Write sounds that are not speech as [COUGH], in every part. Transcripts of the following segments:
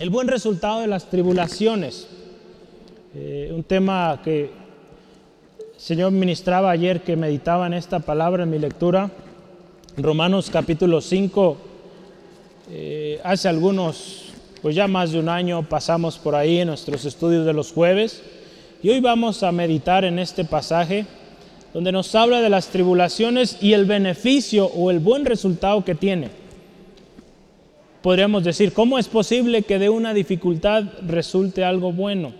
el buen resultado de las tribulaciones. Eh, un tema que el Señor ministraba ayer que meditaba en esta palabra en mi lectura. Romanos capítulo 5, eh, hace algunos, pues ya más de un año pasamos por ahí en nuestros estudios de los jueves y hoy vamos a meditar en este pasaje donde nos habla de las tribulaciones y el beneficio o el buen resultado que tiene. Podríamos decir, ¿cómo es posible que de una dificultad resulte algo bueno?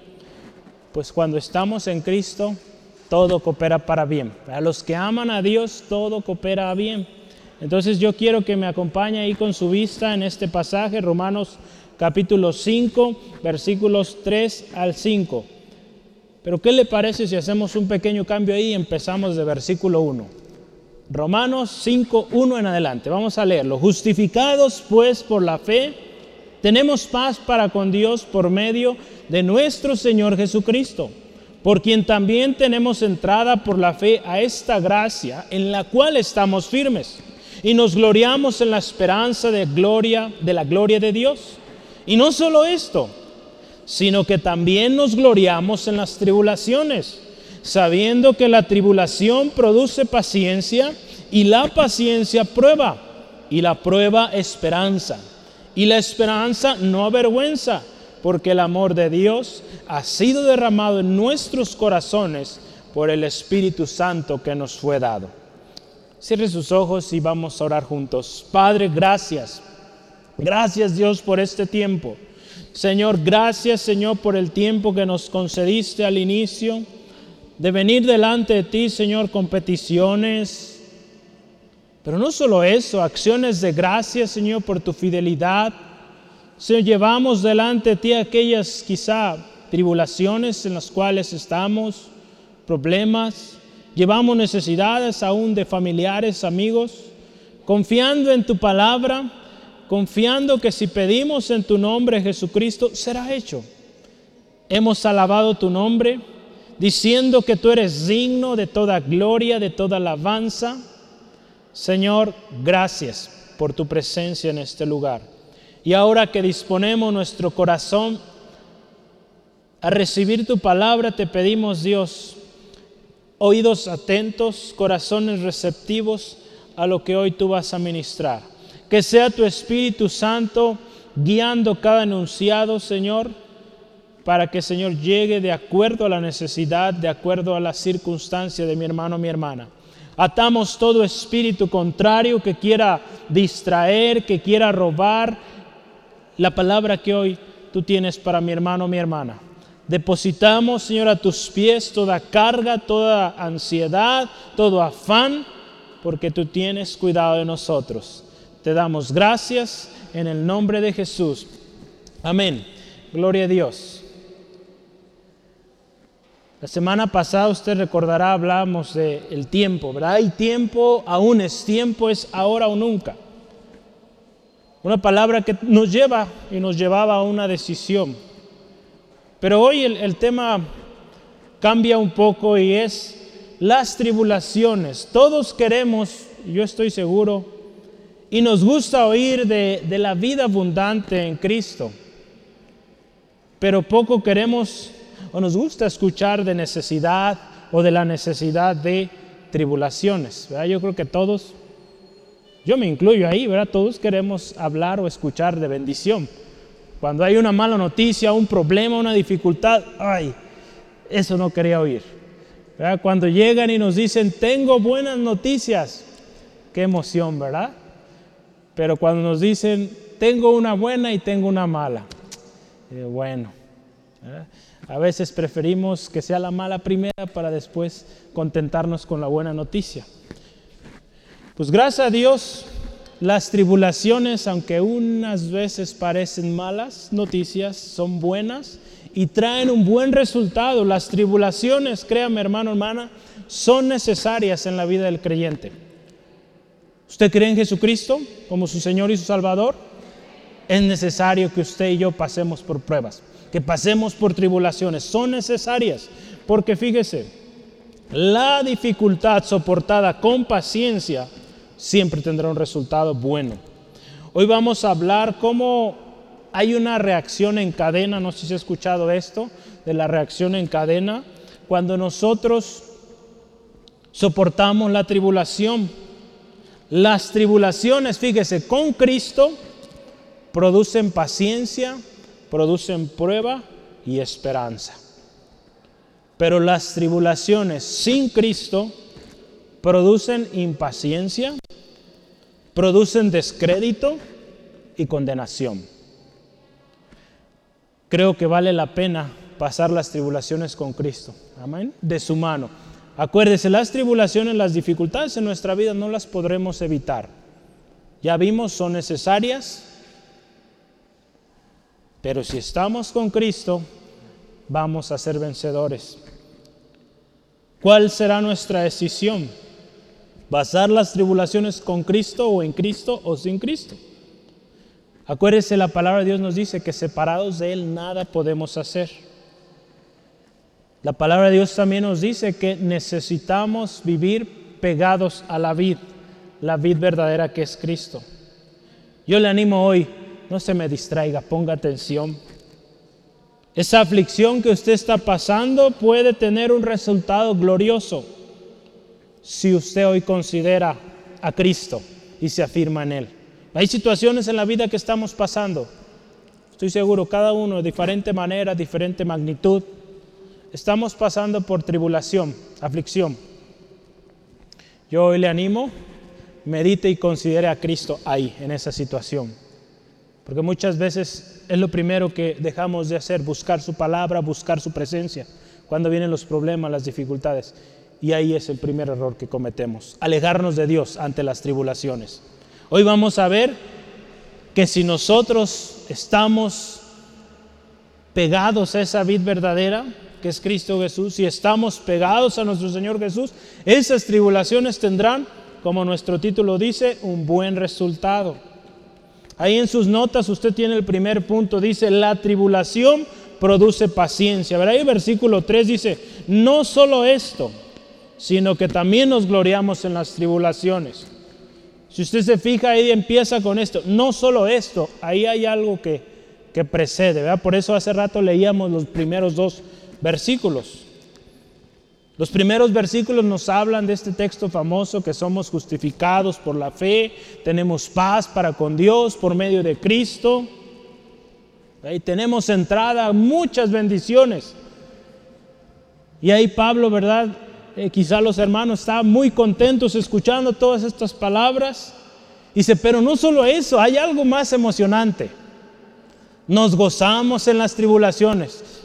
Pues cuando estamos en Cristo, todo coopera para bien. A los que aman a Dios, todo coopera bien. Entonces yo quiero que me acompañe ahí con su vista en este pasaje, Romanos capítulo 5, versículos 3 al 5. Pero ¿qué le parece si hacemos un pequeño cambio ahí y empezamos de versículo 1? Romanos 5, 1 en adelante. Vamos a leerlo. Justificados pues por la fe, tenemos paz para con Dios por medio de nuestro Señor Jesucristo, por quien también tenemos entrada por la fe a esta gracia en la cual estamos firmes y nos gloriamos en la esperanza de gloria de la gloria de Dios. Y no solo esto, sino que también nos gloriamos en las tribulaciones, sabiendo que la tribulación produce paciencia y la paciencia prueba y la prueba esperanza. Y la esperanza no avergüenza, porque el amor de Dios ha sido derramado en nuestros corazones por el Espíritu Santo que nos fue dado. Cierre sus ojos y vamos a orar juntos. Padre, gracias. Gracias Dios por este tiempo. Señor, gracias Señor por el tiempo que nos concediste al inicio de venir delante de ti, Señor, con peticiones. Pero no solo eso, acciones de gracias, Señor, por tu fidelidad. Señor, llevamos delante de ti aquellas quizá tribulaciones en las cuales estamos, problemas. Llevamos necesidades aún de familiares, amigos, confiando en tu palabra confiando que si pedimos en tu nombre Jesucristo, será hecho. Hemos alabado tu nombre, diciendo que tú eres digno de toda gloria, de toda alabanza. Señor, gracias por tu presencia en este lugar. Y ahora que disponemos nuestro corazón a recibir tu palabra, te pedimos, Dios, oídos atentos, corazones receptivos a lo que hoy tú vas a ministrar. Que sea tu Espíritu Santo guiando cada enunciado, Señor, para que, Señor, llegue de acuerdo a la necesidad, de acuerdo a la circunstancia de mi hermano o mi hermana. Atamos todo espíritu contrario que quiera distraer, que quiera robar la palabra que hoy tú tienes para mi hermano o mi hermana. Depositamos, Señor, a tus pies toda carga, toda ansiedad, todo afán, porque tú tienes cuidado de nosotros. Te damos gracias en el nombre de Jesús. Amén. Gloria a Dios. La semana pasada usted recordará, hablamos del el tiempo, ¿verdad? Hay tiempo, aún es tiempo, es ahora o nunca. Una palabra que nos lleva y nos llevaba a una decisión. Pero hoy el, el tema cambia un poco y es las tribulaciones. Todos queremos, yo estoy seguro, y nos gusta oír de, la vida abundante en Cristo, pero poco queremos o nos gusta escuchar de necesidad o de la necesidad de tribulaciones. Yo creo que todos, yo me incluyo ahí, ¿verdad? Todos queremos hablar o escuchar de bendición. Cuando hay una mala noticia, un problema, una dificultad, ay, eso no quería oír. Cuando llegan y nos dicen, tengo buenas noticias, qué emoción, ¿verdad? Pero cuando nos dicen, tengo una buena y tengo una mala, bueno, a veces preferimos que sea la mala primera para después contentarnos con la buena noticia. Pues gracias a Dios, las tribulaciones, aunque unas veces parecen malas noticias, son buenas y traen un buen resultado. Las tribulaciones, créame hermano, hermana, son necesarias en la vida del creyente. ¿Usted cree en Jesucristo como su Señor y su Salvador? Es necesario que usted y yo pasemos por pruebas, que pasemos por tribulaciones. Son necesarias porque fíjese, la dificultad soportada con paciencia siempre tendrá un resultado bueno. Hoy vamos a hablar cómo hay una reacción en cadena, no sé si ha escuchado esto, de la reacción en cadena, cuando nosotros soportamos la tribulación. Las tribulaciones, fíjese, con Cristo producen paciencia, producen prueba y esperanza. Pero las tribulaciones sin Cristo producen impaciencia, producen descrédito y condenación. Creo que vale la pena pasar las tribulaciones con Cristo. Amén. De su mano. Acuérdese, las tribulaciones, las dificultades en nuestra vida no las podremos evitar. Ya vimos, son necesarias, pero si estamos con Cristo, vamos a ser vencedores. ¿Cuál será nuestra decisión? ¿Basar las tribulaciones con Cristo o en Cristo o sin Cristo? Acuérdese, la palabra de Dios nos dice que separados de Él nada podemos hacer. La palabra de Dios también nos dice que necesitamos vivir pegados a la vid, la vid verdadera que es Cristo. Yo le animo hoy, no se me distraiga, ponga atención. Esa aflicción que usted está pasando puede tener un resultado glorioso si usted hoy considera a Cristo y se afirma en Él. Hay situaciones en la vida que estamos pasando. Estoy seguro, cada uno de diferente manera, diferente magnitud estamos pasando por tribulación, aflicción. Yo hoy le animo, medite y considere a Cristo ahí, en esa situación. Porque muchas veces es lo primero que dejamos de hacer, buscar su palabra, buscar su presencia, cuando vienen los problemas, las dificultades. Y ahí es el primer error que cometemos, alejarnos de Dios ante las tribulaciones. Hoy vamos a ver que si nosotros estamos pegados a esa vid verdadera, que es Cristo Jesús, si estamos pegados a nuestro Señor Jesús, esas tribulaciones tendrán, como nuestro título dice, un buen resultado. Ahí en sus notas usted tiene el primer punto, dice, la tribulación produce paciencia. Verá ahí versículo 3 dice, no solo esto, sino que también nos gloriamos en las tribulaciones. Si usted se fija ahí empieza con esto, no solo esto, ahí hay algo que, que precede, ¿verdad? Por eso hace rato leíamos los primeros dos versículos. Los primeros versículos nos hablan de este texto famoso que somos justificados por la fe, tenemos paz para con Dios por medio de Cristo. Ahí tenemos entrada muchas bendiciones. Y ahí Pablo, ¿verdad? Eh, quizá los hermanos estaban muy contentos escuchando todas estas palabras. Dice, pero no solo eso, hay algo más emocionante. Nos gozamos en las tribulaciones.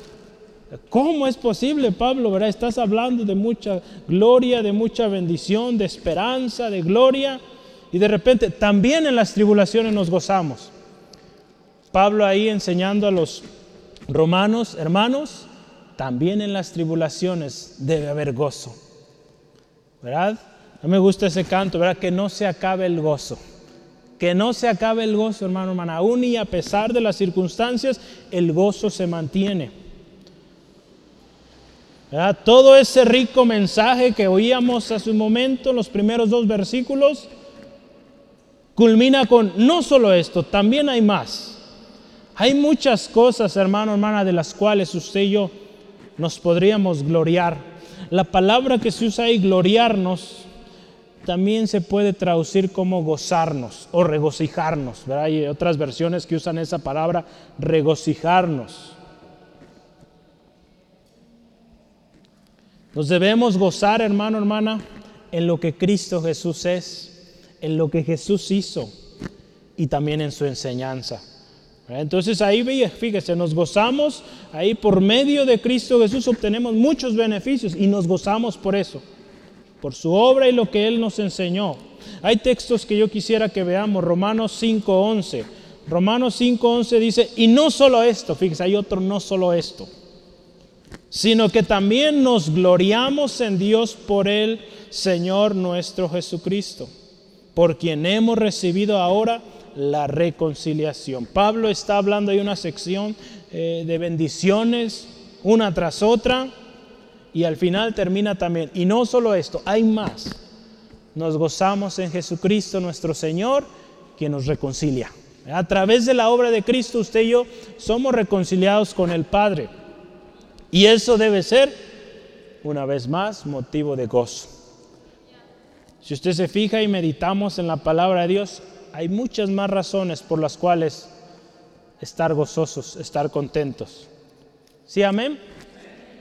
¿Cómo es posible, Pablo? ¿verdad? Estás hablando de mucha gloria, de mucha bendición, de esperanza, de gloria. Y de repente también en las tribulaciones nos gozamos. Pablo ahí enseñando a los romanos, hermanos, también en las tribulaciones debe haber gozo. ¿Verdad? Mí me gusta ese canto, ¿verdad? Que no se acabe el gozo. Que no se acabe el gozo, hermano, hermana. Aún y a pesar de las circunstancias, el gozo se mantiene. Todo ese rico mensaje que oíamos hace un momento, los primeros dos versículos, culmina con no solo esto, también hay más. Hay muchas cosas, hermano, hermana, de las cuales usted y yo nos podríamos gloriar. La palabra que se usa ahí, gloriarnos, también se puede traducir como gozarnos o regocijarnos. Hay otras versiones que usan esa palabra, regocijarnos. Nos debemos gozar, hermano, hermana, en lo que Cristo Jesús es, en lo que Jesús hizo y también en su enseñanza. Entonces ahí fíjese, nos gozamos, ahí por medio de Cristo Jesús obtenemos muchos beneficios y nos gozamos por eso, por su obra y lo que Él nos enseñó. Hay textos que yo quisiera que veamos, Romanos 5.11. Romanos 5.11 dice, y no solo esto, fíjese, hay otro no solo esto sino que también nos gloriamos en Dios por el Señor nuestro Jesucristo, por quien hemos recibido ahora la reconciliación. Pablo está hablando de una sección eh, de bendiciones, una tras otra, y al final termina también. Y no solo esto, hay más. Nos gozamos en Jesucristo nuestro Señor, quien nos reconcilia. A través de la obra de Cristo, usted y yo somos reconciliados con el Padre. Y eso debe ser, una vez más, motivo de gozo. Si usted se fija y meditamos en la palabra de Dios, hay muchas más razones por las cuales estar gozosos, estar contentos. ¿Sí, amén?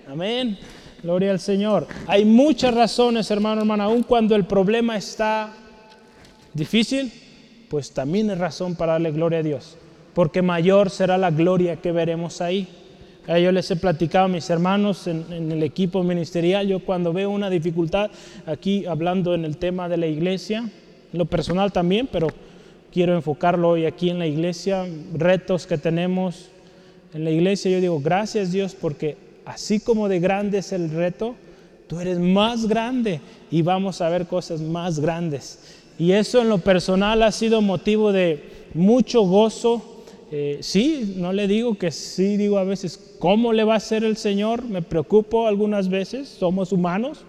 Amén. Gloria al Señor. Hay muchas razones, hermano, hermana, aun cuando el problema está difícil, pues también es razón para darle gloria a Dios, porque mayor será la gloria que veremos ahí. Yo les he platicado a mis hermanos en, en, el equipo ministerial, yo cuando veo una dificultad, aquí hablando en el tema de la iglesia, lo personal también, pero quiero enfocarlo hoy aquí en la iglesia, retos que tenemos en la iglesia, yo digo, gracias Dios, porque así como de grande es el reto, tú eres más grande y vamos a ver cosas más grandes. Y eso en lo personal ha sido motivo de mucho gozo. Eh, sí, no le digo que sí, digo a veces, ¿cómo le va a hacer el Señor? Me preocupo algunas veces, somos humanos,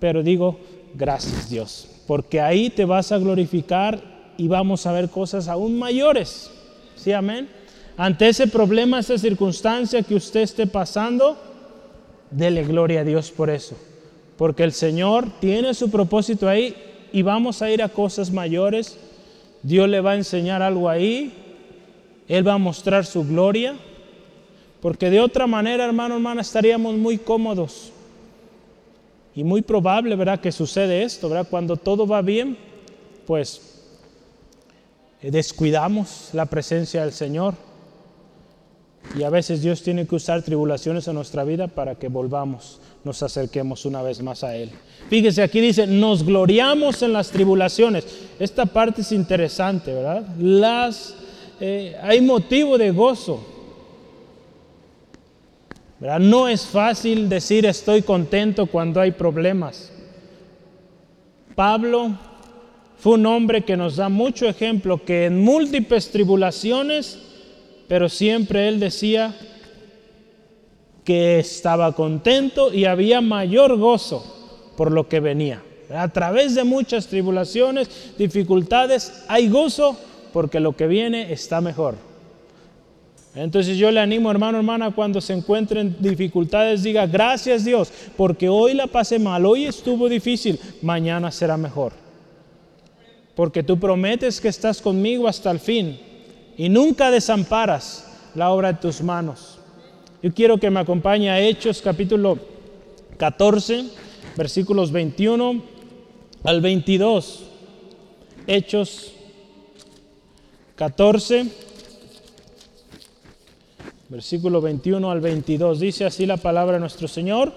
pero digo, gracias Dios, porque ahí te vas a glorificar y vamos a ver cosas aún mayores. ¿Sí, amén? Ante ese problema, esa circunstancia que usted esté pasando, dele gloria a Dios por eso. Porque el Señor tiene su propósito ahí y vamos a ir a cosas mayores. Dios le va a enseñar algo ahí. Él va a mostrar su gloria. Porque de otra manera, hermano, hermana, estaríamos muy cómodos. Y muy probable, ¿verdad? Que sucede esto, ¿verdad? Cuando todo va bien, pues descuidamos la presencia del Señor. Y a veces Dios tiene que usar tribulaciones en nuestra vida para que volvamos, nos acerquemos una vez más a Él. Fíjese, aquí dice, nos gloriamos en las tribulaciones. Esta parte es interesante, ¿verdad? Las, eh, hay motivo de gozo. No es fácil decir estoy contento cuando hay problemas. Pablo fue un hombre que nos da mucho ejemplo que en múltiples tribulaciones pero siempre él decía que estaba contento y había mayor gozo por lo que venía. A través de muchas tribulaciones, dificultades, hay gozo porque lo que viene está mejor. Entonces yo le animo, hermano, hermana, cuando se encuentren dificultades, diga, gracias Dios, porque hoy la pasé mal, hoy estuvo difícil, mañana será mejor. Porque tú prometes que estás conmigo hasta el fin y nunca desamparas la obra de tus manos. Yo quiero que me acompañe a Hechos capítulo 14, versículos 21 al 22. Hechos 14, versículo 21 al 22. Dice así la palabra de nuestro Señor.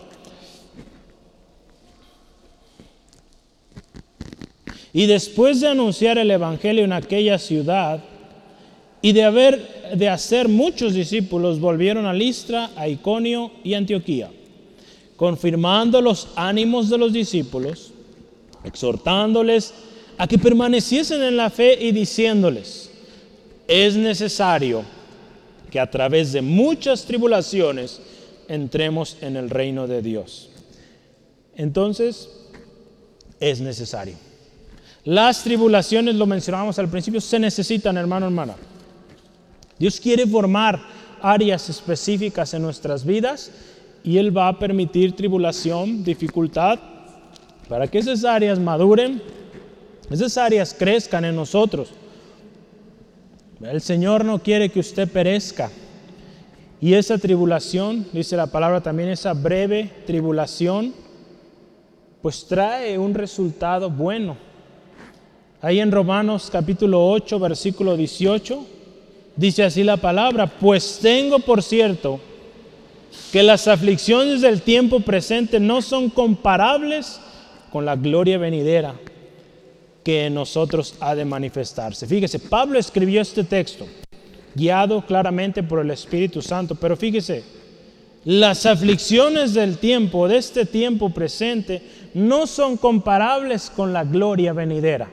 Y después de anunciar el Evangelio en aquella ciudad, y de haber de hacer muchos discípulos, volvieron a Listra, a Iconio y Antioquía, confirmando los ánimos de los discípulos, exhortándoles a que permaneciesen en la fe y diciéndoles, es necesario que a través de muchas tribulaciones entremos en el reino de Dios. Entonces, es necesario. Las tribulaciones, lo mencionábamos al principio, se necesitan, hermano, hermana. Dios quiere formar áreas específicas en nuestras vidas y Él va a permitir tribulación, dificultad, para que esas áreas maduren, esas áreas crezcan en nosotros. El Señor no quiere que usted perezca. Y esa tribulación, dice la palabra también, esa breve tribulación, pues trae un resultado bueno. Ahí en Romanos capítulo 8, versículo 18, Dice así la palabra, pues tengo por cierto que las aflicciones del tiempo presente no son comparables con la gloria venidera que en nosotros ha de manifestarse. Fíjese, Pablo escribió este texto, guiado claramente por el Espíritu Santo, pero fíjese, las aflicciones del tiempo, de este tiempo presente, no son comparables con la gloria venidera.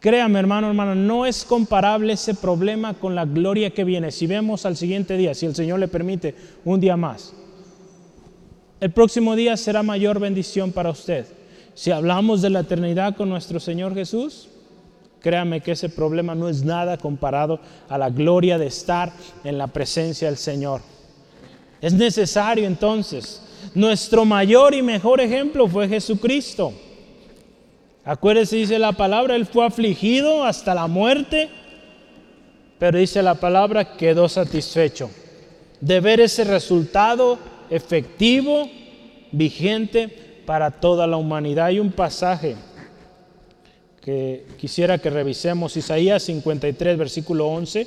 Créame, hermano, hermano, no es comparable ese problema con la gloria que viene. Si vemos al siguiente día, si el Señor le permite un día más, el próximo día será mayor bendición para usted. Si hablamos de la eternidad con nuestro Señor Jesús, créame que ese problema no es nada comparado a la gloria de estar en la presencia del Señor. Es necesario entonces. Nuestro mayor y mejor ejemplo fue Jesucristo. Acuérdese, dice la palabra, Él fue afligido hasta la muerte, pero dice la palabra, quedó satisfecho de ver ese resultado efectivo, vigente para toda la humanidad. Hay un pasaje que quisiera que revisemos, Isaías 53, versículo 11.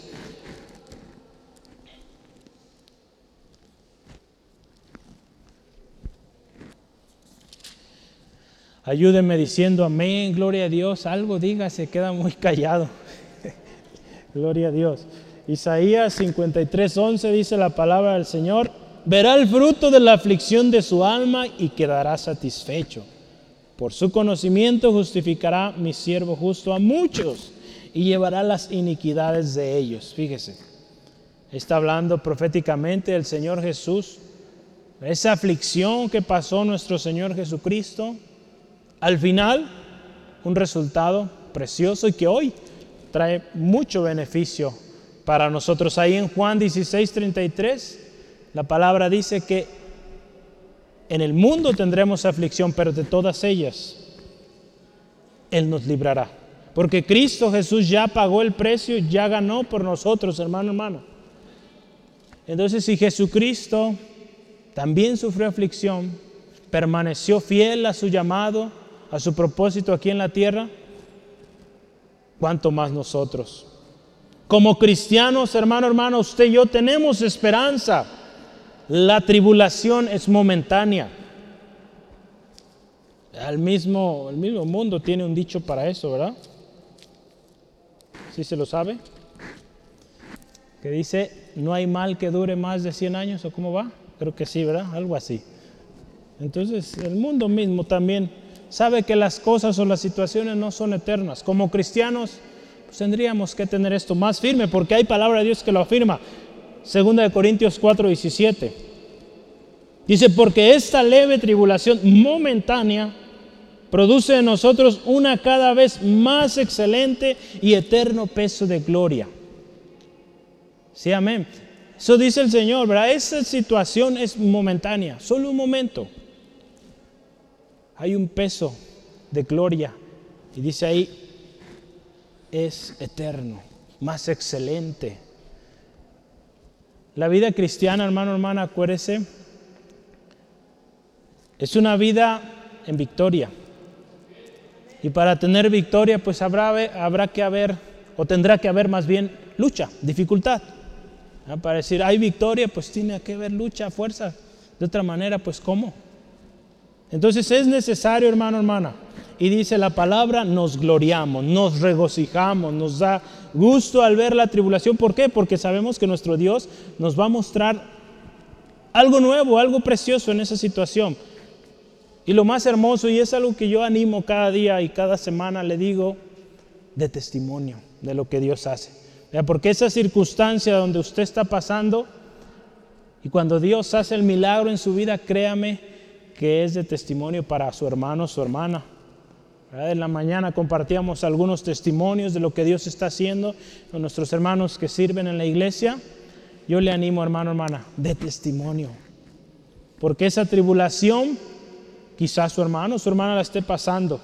Ayúdenme diciendo amén, gloria a Dios. Algo diga, se queda muy callado. [LAUGHS] gloria a Dios. Isaías 53, 11 dice la palabra del Señor. Verá el fruto de la aflicción de su alma y quedará satisfecho. Por su conocimiento justificará mi siervo justo a muchos y llevará las iniquidades de ellos. Fíjese, está hablando proféticamente el Señor Jesús. Esa aflicción que pasó nuestro Señor Jesucristo al final, un resultado precioso y que hoy trae mucho beneficio para nosotros. Ahí en Juan 16, 33, la palabra dice que en el mundo tendremos aflicción, pero de todas ellas Él nos librará. Porque Cristo Jesús ya pagó el precio, ya ganó por nosotros, hermano, hermano. Entonces, si Jesucristo también sufrió aflicción, permaneció fiel a su llamado, a su propósito aquí en la tierra, cuanto más nosotros. Como cristianos, hermano, hermano, usted y yo tenemos esperanza. La tribulación es momentánea. El mismo, el mismo mundo tiene un dicho para eso, ¿verdad? ¿Sí se lo sabe? Que dice, no hay mal que dure más de 100 años, ¿o cómo va? Creo que sí, ¿verdad? Algo así. Entonces, el mundo mismo también sabe que las cosas o las situaciones no son eternas. Como cristianos, pues tendríamos que tener esto más firme porque hay palabra de Dios que lo afirma. Segunda de Corintios 4, 17. Dice, porque esta leve tribulación momentánea produce en nosotros una cada vez más excelente y eterno peso de gloria. Sí, amén. Eso dice el Señor, ¿verdad? Esa situación es momentánea, solo un momento hay un peso de gloria. Y dice ahí, es eterno, más excelente. La vida cristiana, hermano, hermana, acuérdese, es una vida en victoria. Y para tener victoria, pues habrá, habrá que haber, o tendrá que haber más bien lucha, dificultad. Para decir, hay victoria, pues tiene que haber lucha, fuerza. De otra manera, pues ¿cómo? Entonces es necesario, hermano, hermana. Y dice la palabra, nos gloriamos, nos regocijamos, nos da gusto al ver la tribulación. ¿Por qué? Porque sabemos que nuestro Dios nos va a mostrar algo nuevo, algo precioso en esa situación. Y lo más hermoso, y es algo que yo animo cada día y cada semana, le digo, de testimonio de lo que Dios hace. Porque esa circunstancia donde usted está pasando, y cuando Dios hace el milagro en su vida, créame, que es de testimonio para su hermano, su hermana. En la mañana compartíamos algunos testimonios de lo que Dios está haciendo con nuestros hermanos que sirven en la iglesia. Yo le animo, hermano, hermana, de testimonio. Porque esa tribulación, quizás su hermano, su hermana la esté pasando.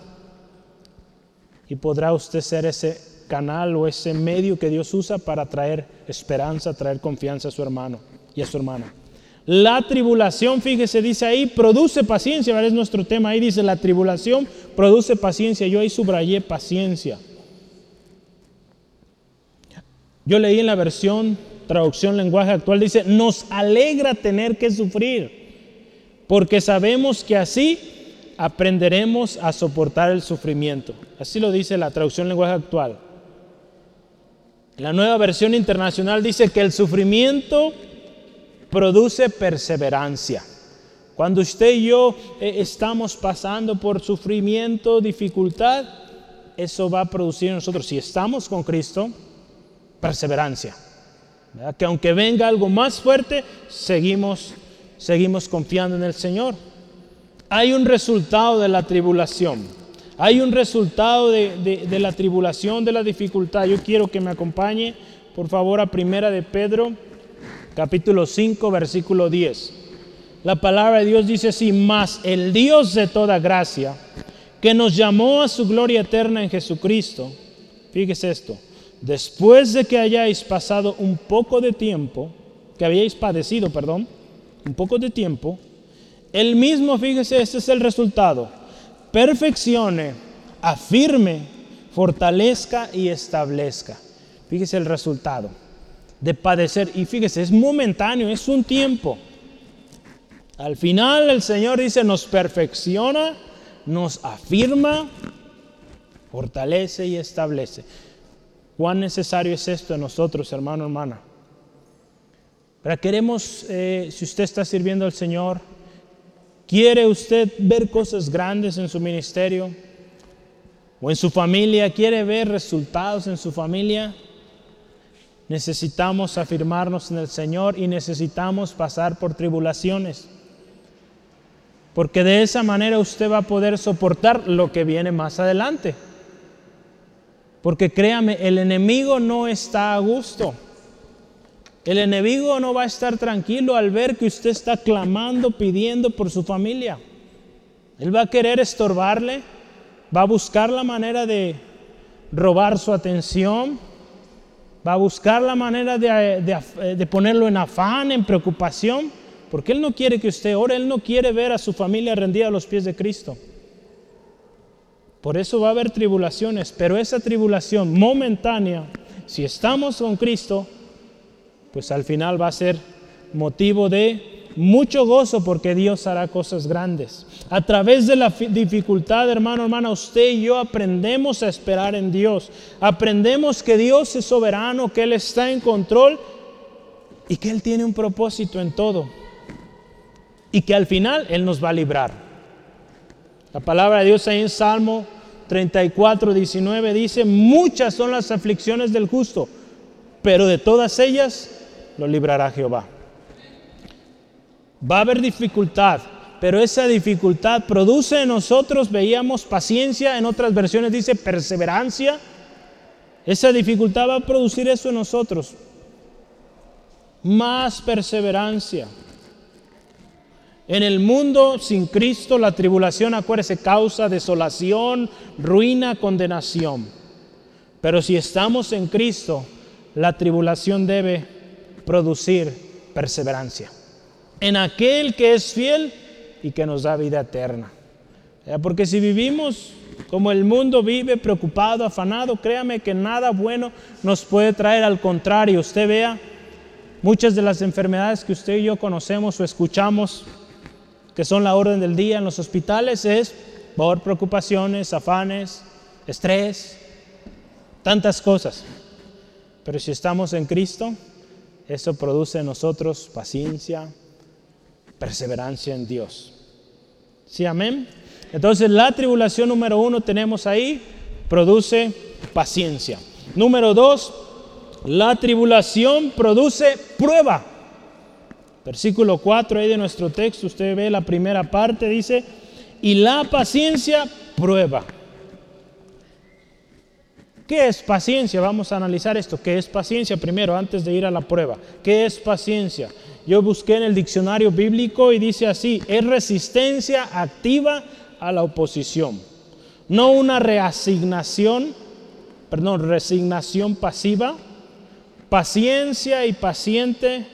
Y podrá usted ser ese canal o ese medio que Dios usa para traer esperanza, traer confianza a su hermano y a su hermana. La tribulación, fíjese, dice ahí, produce paciencia, ¿verdad? es nuestro tema. Ahí dice, la tribulación produce paciencia. Yo ahí subrayé paciencia. Yo leí en la versión, traducción lenguaje actual, dice, nos alegra tener que sufrir, porque sabemos que así aprenderemos a soportar el sufrimiento. Así lo dice la traducción lenguaje actual. La nueva versión internacional dice que el sufrimiento produce perseverancia. Cuando usted y yo eh, estamos pasando por sufrimiento, dificultad, eso va a producir en nosotros, si estamos con Cristo, perseverancia. Que aunque venga algo más fuerte, seguimos, seguimos confiando en el Señor. Hay un resultado de la tribulación. Hay un resultado de, de, la tribulación, de la dificultad. Yo quiero que me acompañe, por favor, a Primera de Pedro, capítulo 5, versículo 10. La palabra de Dios dice así, más el Dios de toda gracia, que nos llamó a su gloria eterna en Jesucristo. Fíjese esto, después de que hayáis pasado un poco de tiempo, que habíais padecido, perdón, un poco de tiempo, el mismo, fíjese, este es el resultado, perfeccione, afirme, fortalezca y establezca. Fíjese el resultado de padecer. Y fíjese, es momentáneo, es un tiempo. Al final el Señor dice, nos perfecciona, nos afirma, fortalece y establece. ¿Cuán necesario es esto en nosotros, hermano, hermana? Pero queremos, eh, si usted está sirviendo al Señor, quiere usted ver cosas grandes en su ministerio o en su familia, quiere ver resultados en su familia, necesitamos afirmarnos en el Señor y necesitamos pasar por tribulaciones. Porque de esa manera usted va a poder soportar lo que viene más adelante. Porque créame, el enemigo no está a gusto. El enemigo no va a estar tranquilo al ver que usted está clamando, pidiendo por su familia. Él va a querer estorbarle, va a buscar la manera de robar su atención, va a buscar la manera de, de ponerlo en afán, en preocupación, porque Él no quiere que usted ore, Él no quiere ver a su familia rendida a los pies de Cristo. Por eso va a haber tribulaciones, pero esa tribulación momentánea, si estamos con Cristo, pues al final va a ser motivo de mucho gozo porque Dios hará cosas grandes. A través de la dificultad, hermano, hermana, usted y yo aprendemos a esperar en Dios. Aprendemos que Dios es soberano, que Él está en control y que Él tiene un propósito en todo. Y que al final Él nos va a librar. La palabra de Dios ahí en Salmo 34, 19 dice, muchas son las aflicciones del justo, pero de todas ellas lo librará Jehová. Va a haber dificultad, pero esa dificultad produce en nosotros, veíamos paciencia, en otras versiones dice perseverancia. Esa dificultad va a producir eso en nosotros. Más perseverancia. En el mundo sin Cristo la tribulación, acuérdese, causa desolación, ruina, condenación. Pero si estamos en Cristo, la tribulación debe producir perseverancia. En aquel que es fiel y que nos da vida eterna. Porque si vivimos como el mundo vive, preocupado, afanado, créame que nada bueno nos puede traer. Al contrario, usted vea muchas de las enfermedades que usted y yo conocemos o escuchamos que son la orden del día en los hospitales, es por preocupaciones, afanes, estrés, tantas cosas. Pero si estamos en Cristo, eso produce en nosotros paciencia, perseverancia en Dios. ¿Sí, amén? Entonces la tribulación número uno tenemos ahí, produce paciencia. Número dos, la tribulación produce prueba. Versículo 4 ahí de nuestro texto, usted ve la primera parte, dice, y la paciencia prueba. ¿Qué es paciencia? Vamos a analizar esto. ¿Qué es paciencia primero antes de ir a la prueba? ¿Qué es paciencia? Yo busqué en el diccionario bíblico y dice así, es resistencia activa a la oposición. No una reasignación, perdón, resignación pasiva. Paciencia y paciente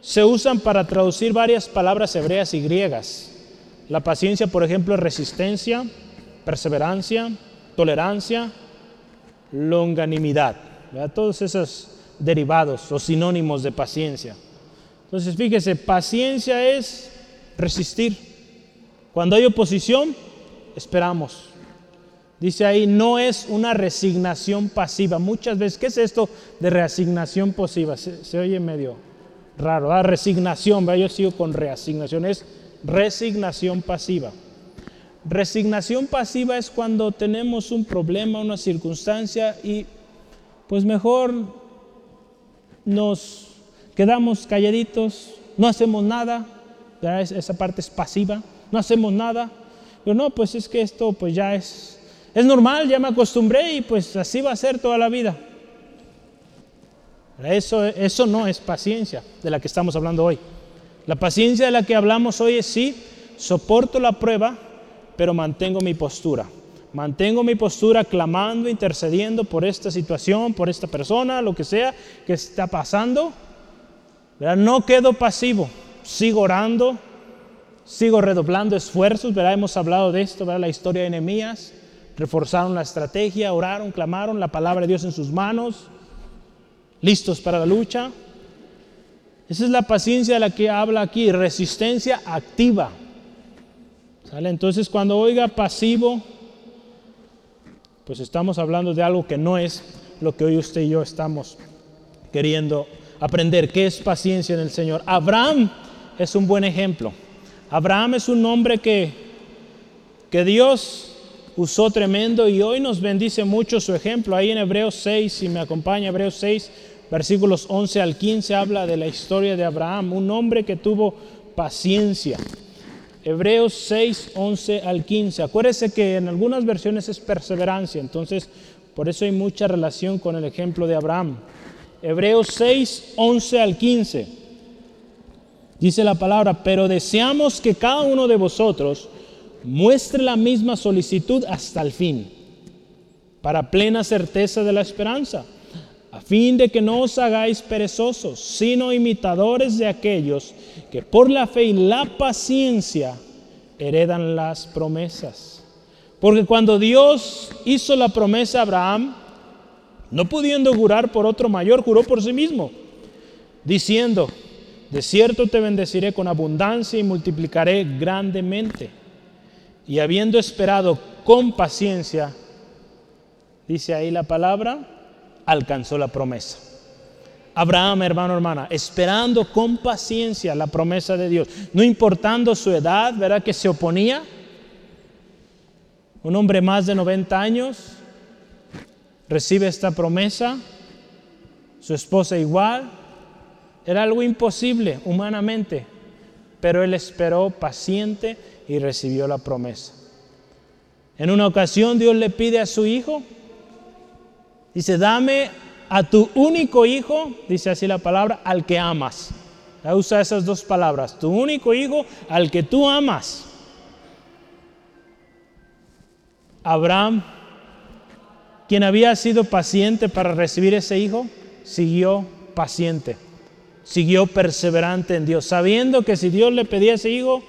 se usan para traducir varias palabras hebreas y griegas. La paciencia, por ejemplo, es resistencia, perseverancia, tolerancia, longanimidad. Todos esos derivados o sinónimos de paciencia. Entonces, fíjese, paciencia es resistir. Cuando hay oposición, esperamos. Dice ahí, no es una resignación pasiva. Muchas veces, ¿qué es esto de resignación pasiva? se oye medio raro. Ah, resignación, yo sigo con reasignación, es resignación pasiva. Resignación pasiva es cuando tenemos un problema, una circunstancia y pues mejor nos quedamos calladitos, no hacemos nada, esa parte es pasiva, no hacemos nada, Yo no, pues es que esto pues ya es, es normal, ya me acostumbré y pues así va a ser toda la vida. Eso, eso no es paciencia de la que estamos hablando hoy. La paciencia de la que hablamos hoy es sí, soporto la prueba, pero mantengo mi postura. Mantengo mi postura clamando, intercediendo por esta situación, por esta persona, lo que sea que está pasando. No quedo pasivo, sigo orando, sigo redoblando esfuerzos. ¿verdad? Hemos hablado de esto, ¿verdad? la historia de Nehemías. Reforzaron la estrategia, oraron, clamaron la palabra de Dios en sus manos, listos para la lucha. Esa es la paciencia de la que habla aquí, resistencia activa. ¿Sale? Entonces cuando oiga pasivo, pues estamos hablando de algo que no es lo que hoy usted y yo estamos queriendo aprender, qué es paciencia en el Señor. Abraham es un buen ejemplo. Abraham es un hombre que, que Dios usó tremendo y hoy nos bendice mucho su ejemplo. Ahí en Hebreos 6, si me acompaña, Hebreos 6, versículos 11 al 15 habla de la historia de Abraham, un hombre que tuvo paciencia. Hebreos 6, 11 al 15. Acuérdese que en algunas versiones es perseverancia, entonces por eso hay mucha relación con el ejemplo de Abraham. Hebreos 6, 11 al 15. Dice la palabra, pero deseamos que cada uno de vosotros muestre la misma solicitud hasta el fin, para plena certeza de la esperanza, a fin de que no os hagáis perezosos, sino imitadores de aquellos que por la fe y la paciencia heredan las promesas. Porque cuando Dios hizo la promesa a Abraham, no pudiendo jurar por otro mayor, juró por sí mismo, diciendo, de cierto te bendeciré con abundancia y multiplicaré grandemente. Y habiendo esperado con paciencia, dice ahí la palabra, alcanzó la promesa. Abraham, hermano, hermana, esperando con paciencia la promesa de Dios, no importando su edad, ¿verdad? Que se oponía. Un hombre más de 90 años recibe esta promesa, su esposa igual. Era algo imposible humanamente, pero él esperó paciente y recibió la promesa. En una ocasión Dios le pide a su hijo, dice, dame a tu único hijo, dice así la palabra, al que amas. Usa esas dos palabras, tu único hijo al que tú amas. Abraham, quien había sido paciente para recibir ese hijo, siguió paciente, siguió perseverante en Dios, sabiendo que si Dios le pedía ese hijo,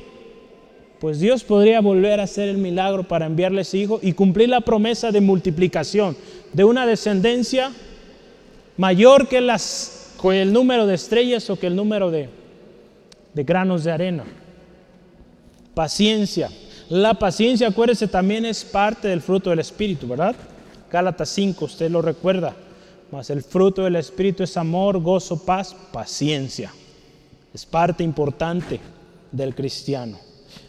pues Dios podría volver a hacer el milagro para enviarle ese hijo y cumplir la promesa de multiplicación, de una descendencia mayor que, las, el número de estrellas o que el número de, de granos de arena. Paciencia. La paciencia, acuérdese, también es parte del fruto del Espíritu, ¿verdad? Gálatas 5, usted lo recuerda. Mas el fruto del Espíritu es amor, gozo, paz, paciencia. Es parte importante del cristiano.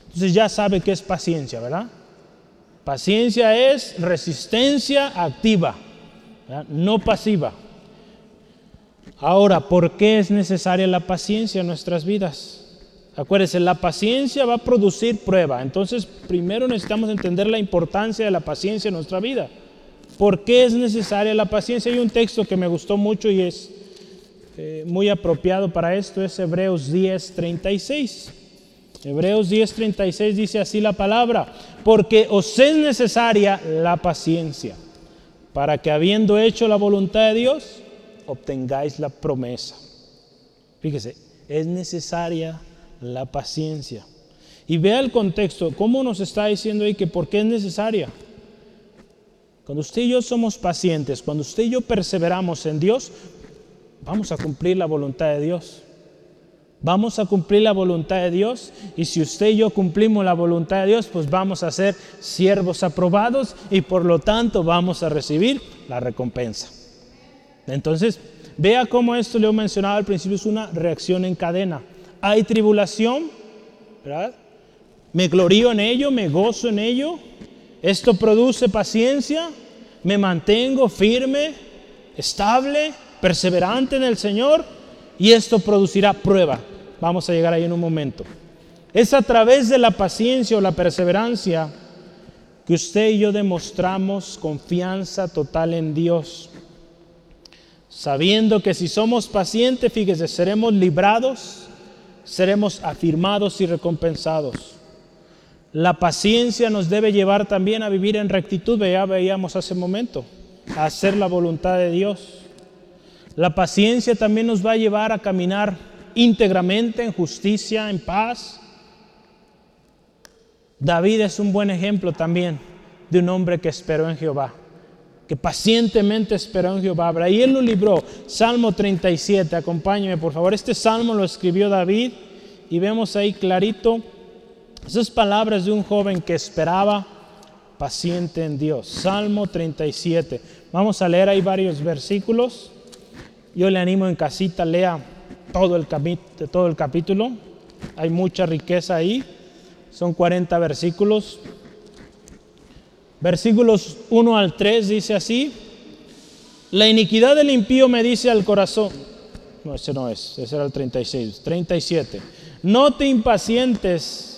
Entonces ya sabe qué es paciencia, ¿verdad? Paciencia es resistencia activa, no pasiva. Ahora, ¿por qué es necesaria la paciencia en nuestras vidas? Acuérdense, la paciencia va a producir prueba. Entonces, primero necesitamos entender la importancia de la paciencia en nuestra vida. ¿Por qué es necesaria la paciencia? Hay un texto que me gustó mucho y es eh, muy apropiado para esto, es Hebreos 10, 36. Hebreos 10, 36 dice así la palabra, porque os es necesaria la paciencia, para que habiendo hecho la voluntad de Dios, obtengáis la promesa. Fíjese, es necesaria la paciencia. Y vea el contexto, cómo nos está diciendo ahí que por qué es necesaria. Cuando usted y yo somos pacientes, cuando usted y yo perseveramos en Dios, vamos a cumplir la voluntad de Dios. Vamos a cumplir la voluntad de Dios y si usted y yo cumplimos la voluntad de Dios, pues vamos a ser siervos aprobados y por lo tanto vamos a recibir la recompensa. Entonces, vea cómo esto le he mencionado al principio es una reacción en cadena. Hay tribulación, ¿verdad? Me glorío en ello, me gozo en ello. Esto produce paciencia, me mantengo firme, estable, perseverante en el Señor y esto producirá prueba. Vamos a llegar ahí en un momento. Es a través de la paciencia o la perseverancia que usted y yo demostramos confianza total en Dios. Sabiendo que si somos pacientes, fíjese, seremos librados, seremos afirmados y recompensados. La paciencia nos debe llevar también a vivir en rectitud, ya veíamos hace un momento, a hacer la voluntad de Dios. La paciencia también nos va a llevar a caminar íntegramente en justicia, en paz. David es un buen ejemplo también de un hombre que esperó en Jehová, que pacientemente esperó en Jehová. Y él lo libró. Salmo 37, acompáñeme por favor. Este salmo lo escribió David y vemos ahí clarito esas palabras de un joven que esperaba paciente en Dios. Salmo 37. Vamos a leer ahí varios versículos. Yo le animo en casita, lea todo el, todo el capítulo. Hay mucha riqueza ahí. Son 40 versículos. Versículos 1 al 3 dice así. La iniquidad del impío me dice al corazón. No, ese no es, ese era el 36. 37. No te impacientes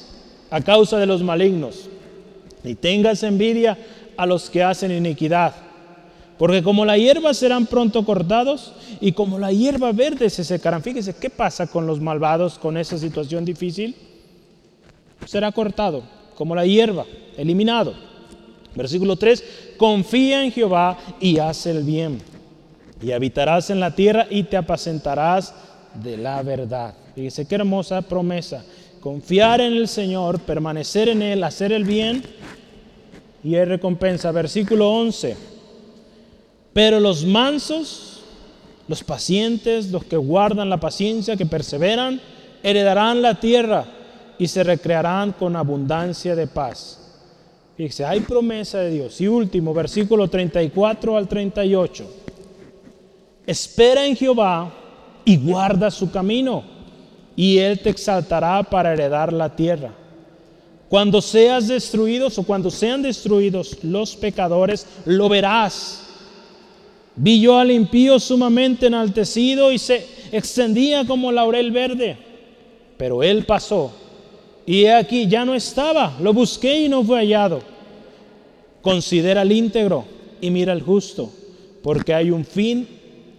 a causa de los malignos, ni tengas envidia a los que hacen iniquidad, porque como la hierba serán pronto cortados y como la hierba verde se secarán. Fíjese, ¿qué pasa con los malvados con esa situación difícil? Será cortado, como la hierba, eliminado. Versículo 3, confía en Jehová y haz el bien, y habitarás en la tierra y te apacentarás de la verdad. Fíjese qué hermosa promesa confiar en el Señor, permanecer en Él, hacer el bien y hay recompensa. Versículo 11. Pero los mansos, los pacientes, los que guardan la paciencia, que perseveran, heredarán la tierra y se recrearán con abundancia de paz. Fíjese, hay promesa de Dios. Y último, versículo 34 al 38. Espera en Jehová y guarda su camino y Él te exaltará para heredar la tierra. Cuando seas destruidos o cuando sean destruidos los pecadores, lo verás. Vi yo al impío sumamente enaltecido y se extendía como laurel verde, pero él pasó. Y aquí ya no estaba, lo busqué y no fue hallado. Considera el íntegro y mira el justo, porque hay un fin,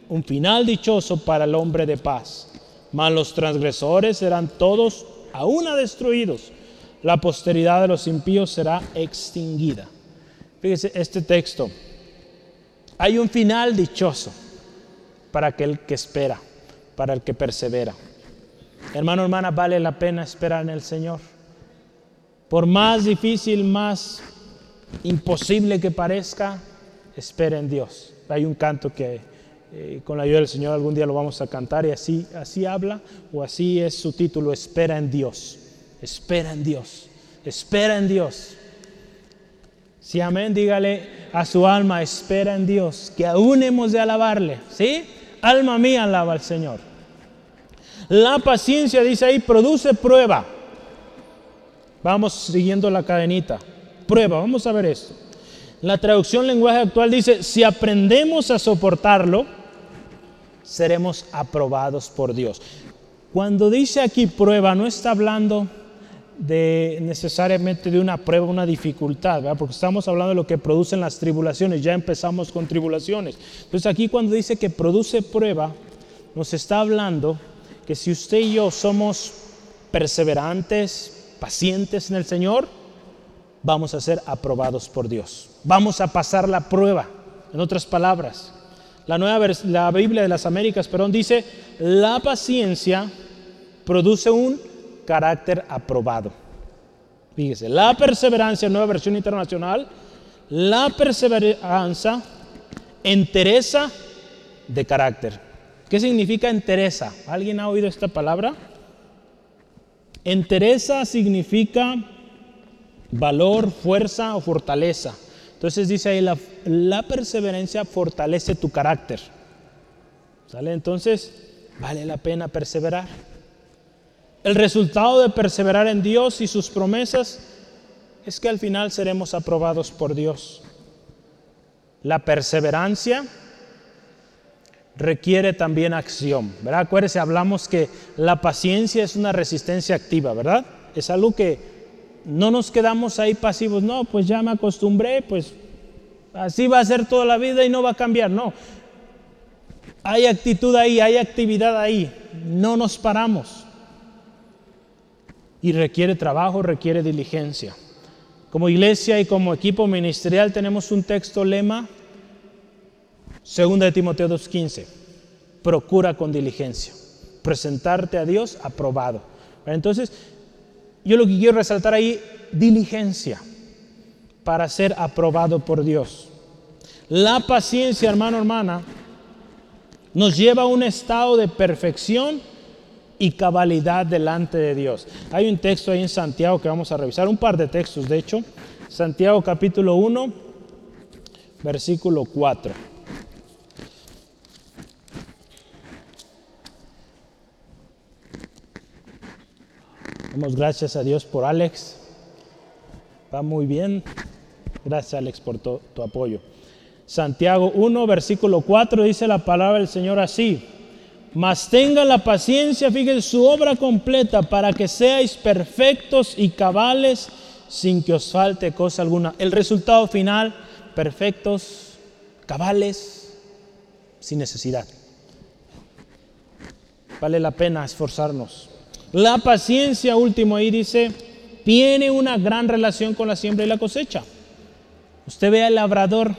un final dichoso para el hombre de paz mas los transgresores serán todos a una destruidos. La posteridad de los impíos será extinguida. Fíjese este texto. Hay un final dichoso para aquel que espera, para el que persevera. Hermano, hermana, vale la pena esperar en el Señor. Por más difícil, más imposible que parezca, espera en Dios. Hay un canto que eh, con la ayuda del Señor algún día lo vamos a cantar y así, así habla o así es su título, espera en Dios, espera en Dios, espera en Dios. Si amén, dígale a su alma, espera en Dios, que aún hemos de alabarle, ¿sí? Alma mía alaba al Señor. La paciencia, dice ahí, produce prueba. Vamos siguiendo la cadenita. Prueba, vamos a ver esto. La traducción lenguaje actual dice, si aprendemos a soportarlo, seremos aprobados por Dios. Cuando dice aquí prueba, no está hablando de necesariamente de una prueba, una dificultad, porque estamos hablando de lo que producen las tribulaciones, ya empezamos con tribulaciones. Entonces aquí cuando dice que produce prueba, nos está hablando que si usted y yo somos perseverantes, pacientes en el Señor, vamos a ser aprobados por Dios. Vamos a pasar la prueba, en otras palabras. La nueva la Biblia de las Américas, perdón, dice, la paciencia produce un carácter aprobado. Fíjese, la perseverancia, nueva versión internacional, la perseverancia entereza de carácter. ¿Qué significa entereza? ¿Alguien ha oído esta palabra? Entereza significa valor, fuerza o fortaleza. Entonces dice ahí, la, perseverancia fortalece tu carácter. ¿Sale? Entonces, vale la pena perseverar. El resultado de perseverar en Dios y sus promesas es que al final seremos aprobados por Dios. La perseverancia requiere también acción, ¿verdad? Acuérdense, hablamos que la paciencia es una resistencia activa, ¿verdad? Es algo que no nos quedamos ahí pasivos, no, pues ya me acostumbré, pues así va a ser toda la vida y no va a cambiar, no. Hay actitud ahí, hay actividad ahí, no nos paramos. Y requiere trabajo, requiere diligencia. Como iglesia y como equipo ministerial tenemos un texto lema, 2 de Timoteo 2.15, procura con diligencia, presentarte a Dios aprobado. Entonces, yo lo que quiero resaltar ahí, diligencia para ser aprobado por Dios. La paciencia, hermano, hermana, nos lleva a un estado de perfección y cabalidad delante de Dios. Hay un texto ahí en Santiago que vamos a revisar, un par de textos, de hecho. Santiago capítulo 1, versículo 4. Gracias a Dios por Alex. Va muy bien. Gracias Alex por tu, tu apoyo. Santiago 1, versículo 4 dice la palabra del Señor así mas tenga la paciencia, fíjense, su obra completa para que seáis perfectos y cabales sin que os falte cosa alguna. El resultado final, perfectos, cabales, sin necesidad. Vale la pena esforzarnos. La paciencia, último ahí dice, tiene una gran relación con la siembra y la cosecha. Usted ve al labrador,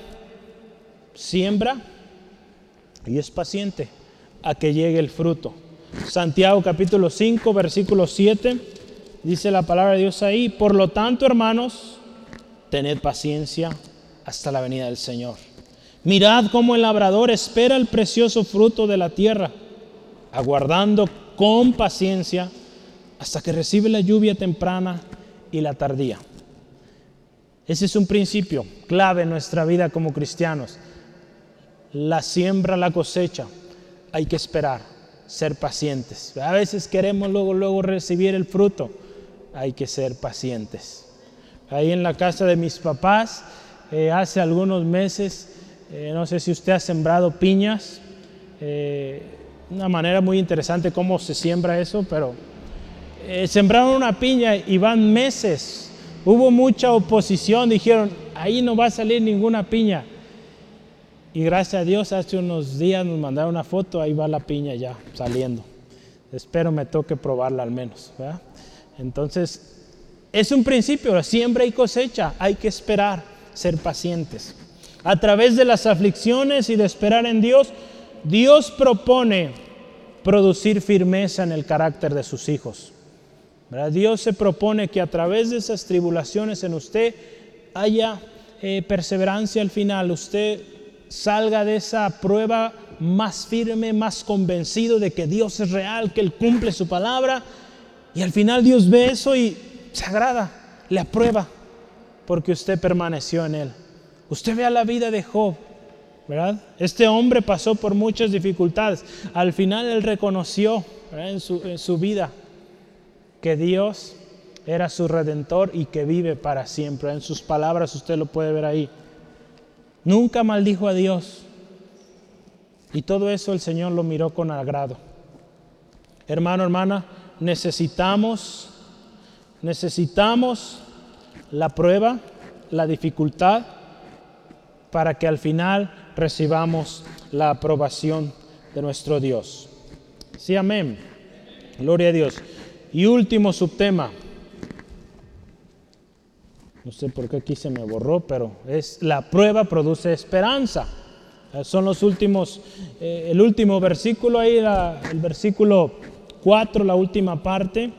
siembra y es paciente a que llegue el fruto. Santiago capítulo 5, versículo 7, dice la palabra de Dios ahí, por lo tanto, hermanos, tened paciencia hasta la venida del Señor. Mirad cómo el labrador espera el precioso fruto de la tierra, aguardando con paciencia hasta que recibe la lluvia temprana y la tardía. Ese es un principio clave en nuestra vida como cristianos. La siembra, la cosecha hay que esperar, ser pacientes. A veces queremos luego, luego recibir el fruto. Hay que ser pacientes. Ahí en la casa de mis papás, eh, hace algunos meses, eh, no sé si usted ha sembrado piñas. Eh, una manera muy interesante cómo se siembra eso, pero sembraron una piña y van meses. Hubo mucha oposición, dijeron, ahí no va a salir ninguna piña. Y gracias a Dios, hace unos días nos mandaron una foto, ahí va la piña ya saliendo. Espero me toque probarla al menos. Entonces, es un principio, siembra y cosecha, hay que esperar, ser pacientes. A través de las aflicciones y de esperar en Dios, Dios propone producir firmeza en el carácter de sus hijos. Dios se propone que a través de esas tribulaciones en usted haya eh, perseverancia al final, usted salga de esa prueba más firme, más convencido de que Dios es real, que Él cumple su palabra. Y al final Dios ve eso y se agrada, le aprueba, porque usted permaneció en Él. Usted vea la vida de Job, ¿verdad? Este hombre pasó por muchas dificultades. Al final Él reconoció en su, en su vida que Dios era su redentor y que vive para siempre. En sus palabras usted lo puede ver ahí. Nunca maldijo a Dios. Y todo eso el Señor lo miró con agrado. Hermano, hermana, necesitamos, necesitamos la prueba, la dificultad, para que al final recibamos la aprobación de nuestro Dios. Sí, amén. Gloria a Dios. Y último subtema, no sé por qué aquí se me borró, pero es la prueba produce esperanza. Son los últimos, eh, el último versículo ahí, el versículo 4, la última parte.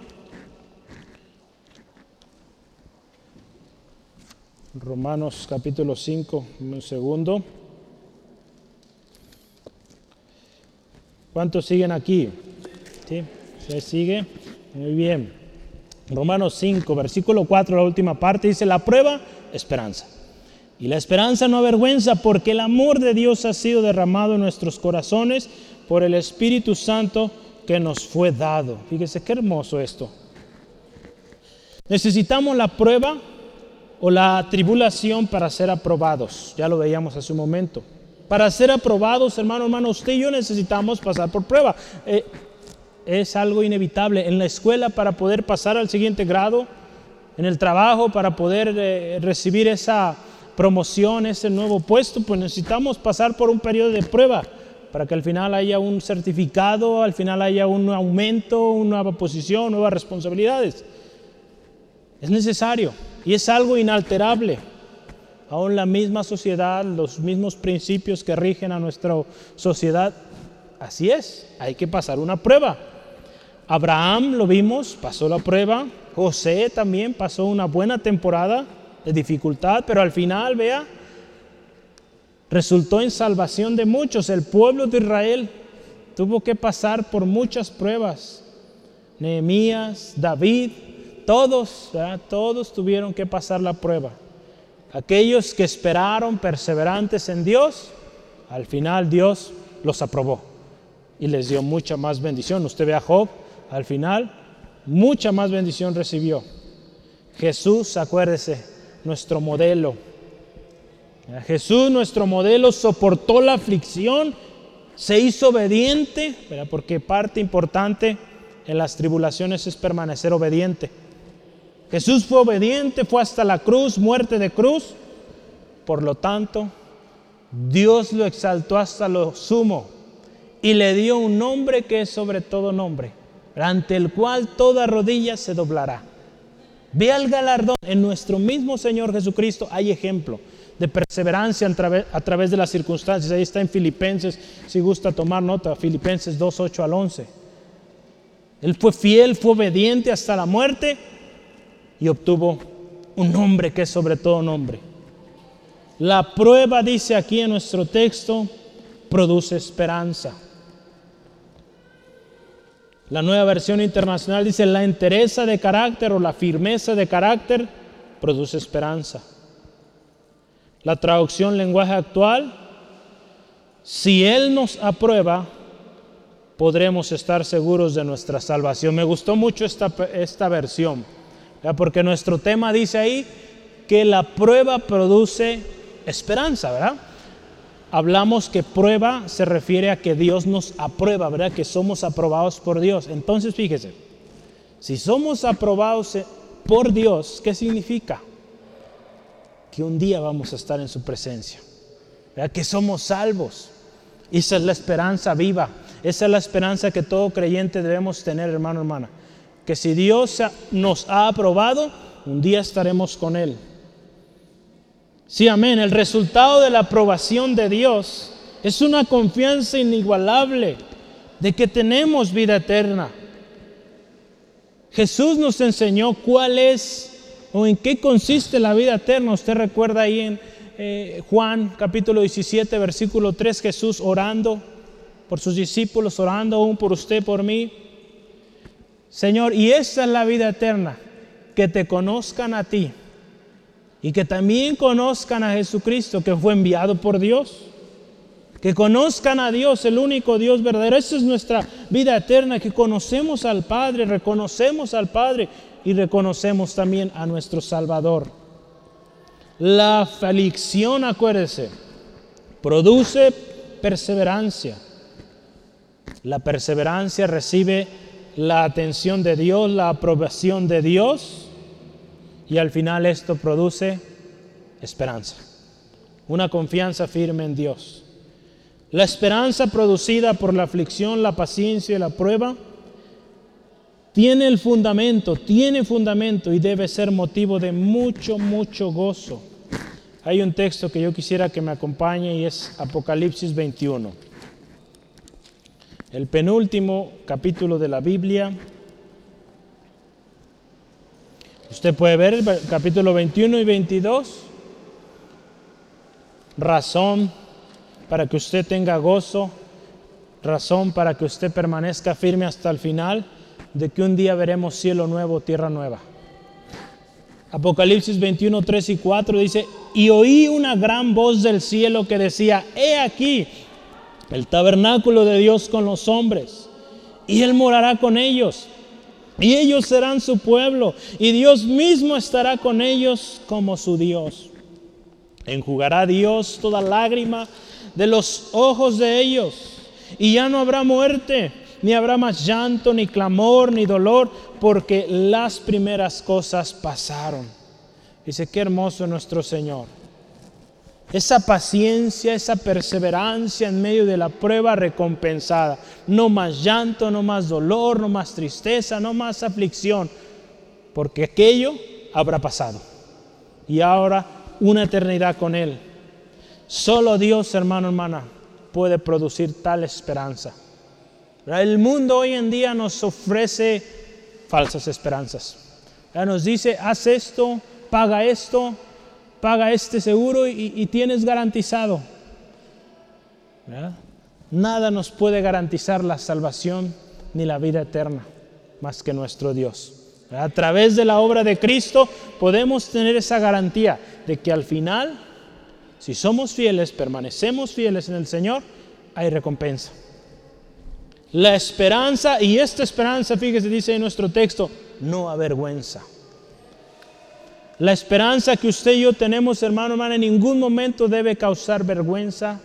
Romanos capítulo 5, un segundo. ¿Cuántos siguen aquí? ¿Sí? ¿Se sigue? Muy bien. Romanos 5, versículo 4, la última parte, dice, la prueba, esperanza. Y la esperanza no avergüenza porque el amor de Dios ha sido derramado en nuestros corazones por el Espíritu Santo que nos fue dado. Fíjese qué hermoso esto. Necesitamos la prueba o la tribulación para ser aprobados. Ya lo veíamos hace un momento. Para ser aprobados, hermano, hermano, usted y yo necesitamos pasar por prueba. Eh, es algo inevitable. En la escuela para poder pasar al siguiente grado, en el trabajo para poder eh, recibir esa promoción, ese nuevo puesto, pues necesitamos pasar por un periodo de prueba para que al final haya un certificado, al final haya un aumento, una nueva posición, nuevas responsabilidades. Es necesario y es algo inalterable. Aún la misma sociedad, los mismos principios que rigen a nuestra sociedad, así es, hay que pasar una prueba. Abraham, lo vimos, pasó la prueba. José también pasó una buena temporada de dificultad, pero al final, vea, resultó en salvación de muchos. El pueblo de Israel tuvo que pasar por muchas pruebas. Nehemías, David, todos, todos tuvieron que pasar la prueba. Aquellos que esperaron perseverantes en Dios, al final Dios los aprobó y les dio mucha más bendición. Usted ve a Job, al final, mucha más bendición recibió. Jesús, acuérdese, nuestro modelo. Jesús, nuestro modelo, soportó la aflicción, se hizo obediente, porque parte importante en las tribulaciones es permanecer obediente. Jesús fue obediente, fue hasta la cruz, muerte de cruz. Por lo tanto, Dios lo exaltó hasta lo sumo y le dio un nombre que es sobre todo nombre, ante el cual toda rodilla se doblará. Ve el galardón. En nuestro mismo Señor Jesucristo hay ejemplo de perseverancia a través, de las circunstancias. Ahí está en Filipenses, si gusta tomar nota, Filipenses 2, 8 al 11. Él fue fiel, fue obediente hasta la muerte y obtuvo un nombre que es sobre todo nombre. La prueba, dice aquí en nuestro texto, produce esperanza. La nueva versión internacional dice, la entereza de carácter o la firmeza de carácter produce esperanza. La traducción lenguaje actual, si Él nos aprueba, podremos estar seguros de nuestra salvación. Me gustó mucho esta, esta versión porque nuestro tema dice ahí que la prueba produce esperanza, ¿verdad? Hablamos que prueba se refiere a que Dios nos aprueba, ¿verdad? Que somos aprobados por Dios. Entonces, fíjese, si somos aprobados por Dios, ¿qué significa? Que un día vamos a estar en su presencia, ¿verdad? Que somos salvos. Esa es la esperanza viva. Esa es la esperanza que todo creyente debemos tener, hermano, hermana que si Dios nos ha aprobado, un día estaremos con Él. Sí, amén. El resultado de la aprobación de Dios es una confianza inigualable de que tenemos vida eterna. Jesús nos enseñó cuál es o en qué consiste la vida eterna. Usted recuerda ahí en eh, Juan capítulo 17, versículo 3, Jesús orando por sus discípulos, orando aún por usted, por mí. Señor, y esa es la vida eterna, que te conozcan a ti y que también conozcan a Jesucristo que fue enviado por Dios. Que conozcan a Dios, el único Dios verdadero. Esa es nuestra vida eterna, que conocemos al Padre, reconocemos al Padre y reconocemos también a nuestro Salvador. La aflicción, acuérdese, produce perseverancia. La perseverancia recibe la atención de Dios, la aprobación de Dios y al final esto produce esperanza, una confianza firme en Dios. La esperanza producida por la aflicción, la paciencia y la prueba tiene el fundamento, tiene fundamento y debe ser motivo de mucho, mucho gozo. Hay un texto que yo quisiera que me acompañe y es Apocalipsis 21 el penúltimo capítulo de la Biblia. Usted puede ver el capítulo 21 y 22. Razón para que usted tenga gozo, razón para que usted permanezca firme hasta el final, de que un día veremos cielo nuevo, tierra nueva. Apocalipsis 21, 3 y 4 dice, y oí una gran voz del cielo que decía, he aquí, el tabernáculo de Dios con los hombres, y Él morará con ellos, y ellos serán su pueblo, y Dios mismo estará con ellos como su Dios. Enjugará Dios toda lágrima de los ojos de ellos, y ya no habrá muerte, ni habrá más llanto, ni clamor, ni dolor, porque las primeras cosas pasaron. Dice, qué hermoso nuestro Señor. Esa paciencia, esa perseverancia en medio de la prueba recompensada. No más llanto, no más dolor, no más tristeza, no más aflicción, porque aquello habrá pasado. Y ahora una eternidad con Él. Solo Dios, hermano, hermana, puede producir tal esperanza. El mundo hoy en día nos ofrece falsas esperanzas. Nos dice, haz esto, paga esto, paga este seguro y, tienes garantizado. Nada nos puede garantizar la salvación ni la vida eterna más que nuestro Dios. A través de la obra de Cristo podemos tener esa garantía de que al final, si somos fieles, permanecemos fieles en el Señor, hay recompensa. La esperanza, y esta esperanza, fíjese, dice en nuestro texto, no avergüenza. La esperanza que usted y yo tenemos, hermano, hermano, en ningún momento debe causar vergüenza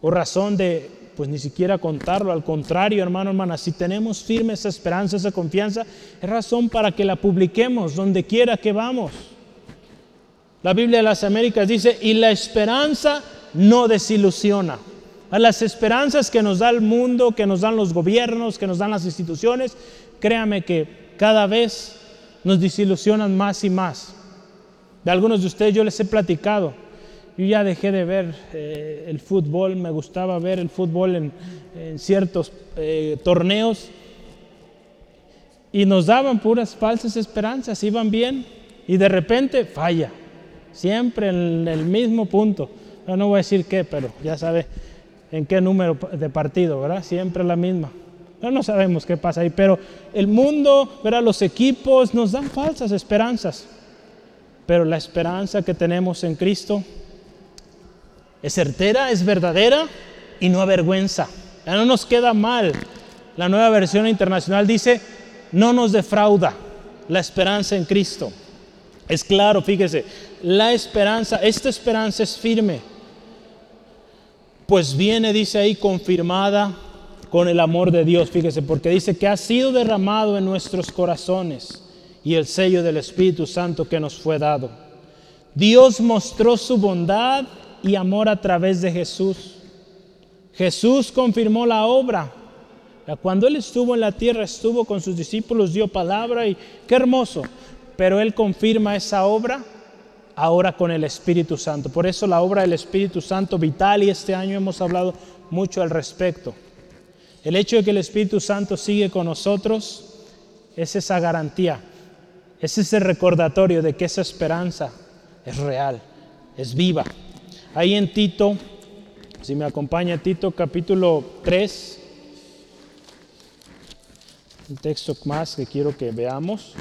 o razón de, pues ni siquiera contarlo. Al contrario, hermano, hermana, si tenemos firme esa esperanza, esa confianza, es razón para que la publiquemos donde quiera que vamos. La Biblia de las Américas dice, y la esperanza no desilusiona. A las esperanzas que nos da el mundo, que nos dan los gobiernos, que nos dan las instituciones, créame que cada vez nos desilusionan más y más. De algunos de ustedes yo les he platicado. Yo ya dejé de ver eh, el fútbol, me gustaba ver el fútbol en, ciertos eh, torneos y nos daban puras falsas esperanzas, iban bien y de repente falla, siempre en el mismo punto. No, voy a decir qué, pero ya sabe en qué número de partido, ¿verdad? Siempre la misma. No, sabemos qué pasa ahí, pero el mundo, ¿verdad? los equipos nos dan falsas esperanzas. Pero la esperanza que tenemos en Cristo es certera, es verdadera y no avergüenza. Ya no nos queda mal. La nueva versión internacional dice, no nos defrauda la esperanza en Cristo. Es claro, fíjese, la esperanza, esta esperanza es firme. Pues viene, dice ahí, confirmada con el amor de Dios, fíjese, porque dice que ha sido derramado en nuestros corazones y el sello del Espíritu Santo que nos fue dado. Dios mostró su bondad y amor a través de Jesús. Jesús confirmó la obra. Cuando Él estuvo en la tierra, estuvo con sus discípulos, dio palabra y qué hermoso. Pero Él confirma esa obra ahora con el Espíritu Santo. Por eso la obra del Espíritu Santo vital y este año hemos hablado mucho al respecto. El hecho de que el Espíritu Santo sigue con nosotros es esa garantía, es ese recordatorio de que esa esperanza es real, es viva. Ahí en Tito, si me acompaña Tito capítulo 3, un texto más que quiero que veamos.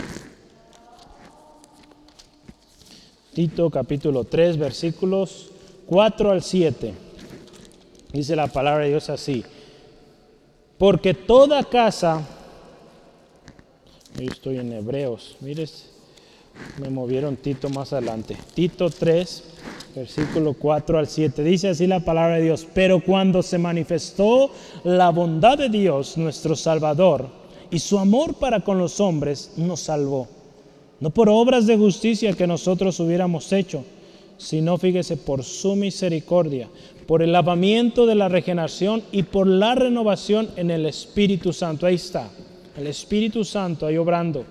Tito capítulo 3 versículos 4 al 7. Dice la palabra de Dios así. Porque toda casa, yo estoy en Hebreos, mires, me movieron Tito más adelante. Tito 3, versículo 4 al 7. Dice así la palabra de Dios. Pero cuando se manifestó la bondad de Dios, nuestro Salvador, y su amor para con los hombres, nos salvó. No por obras de justicia que nosotros hubiéramos hecho, sino fíjese por su misericordia, por el lavamiento de la regeneración y por la renovación en el Espíritu Santo. Ahí está, el Espíritu Santo ahí obrando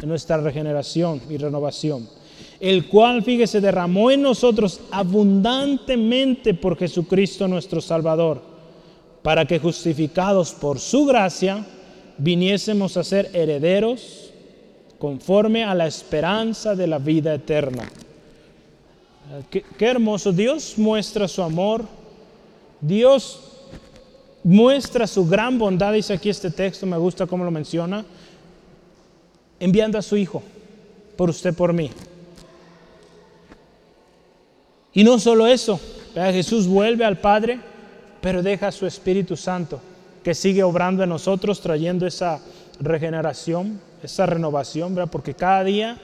en nuestra regeneración y renovación. El cual, fíjese, derramó en nosotros abundantemente por Jesucristo nuestro Salvador, para que justificados por su gracia, viniésemos a ser herederos conforme a la esperanza de la vida eterna. Qué, hermoso. Dios muestra su amor. Dios muestra su gran bondad, dice aquí este texto, me gusta cómo lo menciona, enviando a su Hijo por usted, por mí. Y no solo eso, Jesús vuelve al Padre, pero deja a su Espíritu Santo, que sigue obrando en nosotros, trayendo esa regeneración, esa renovación, porque cada día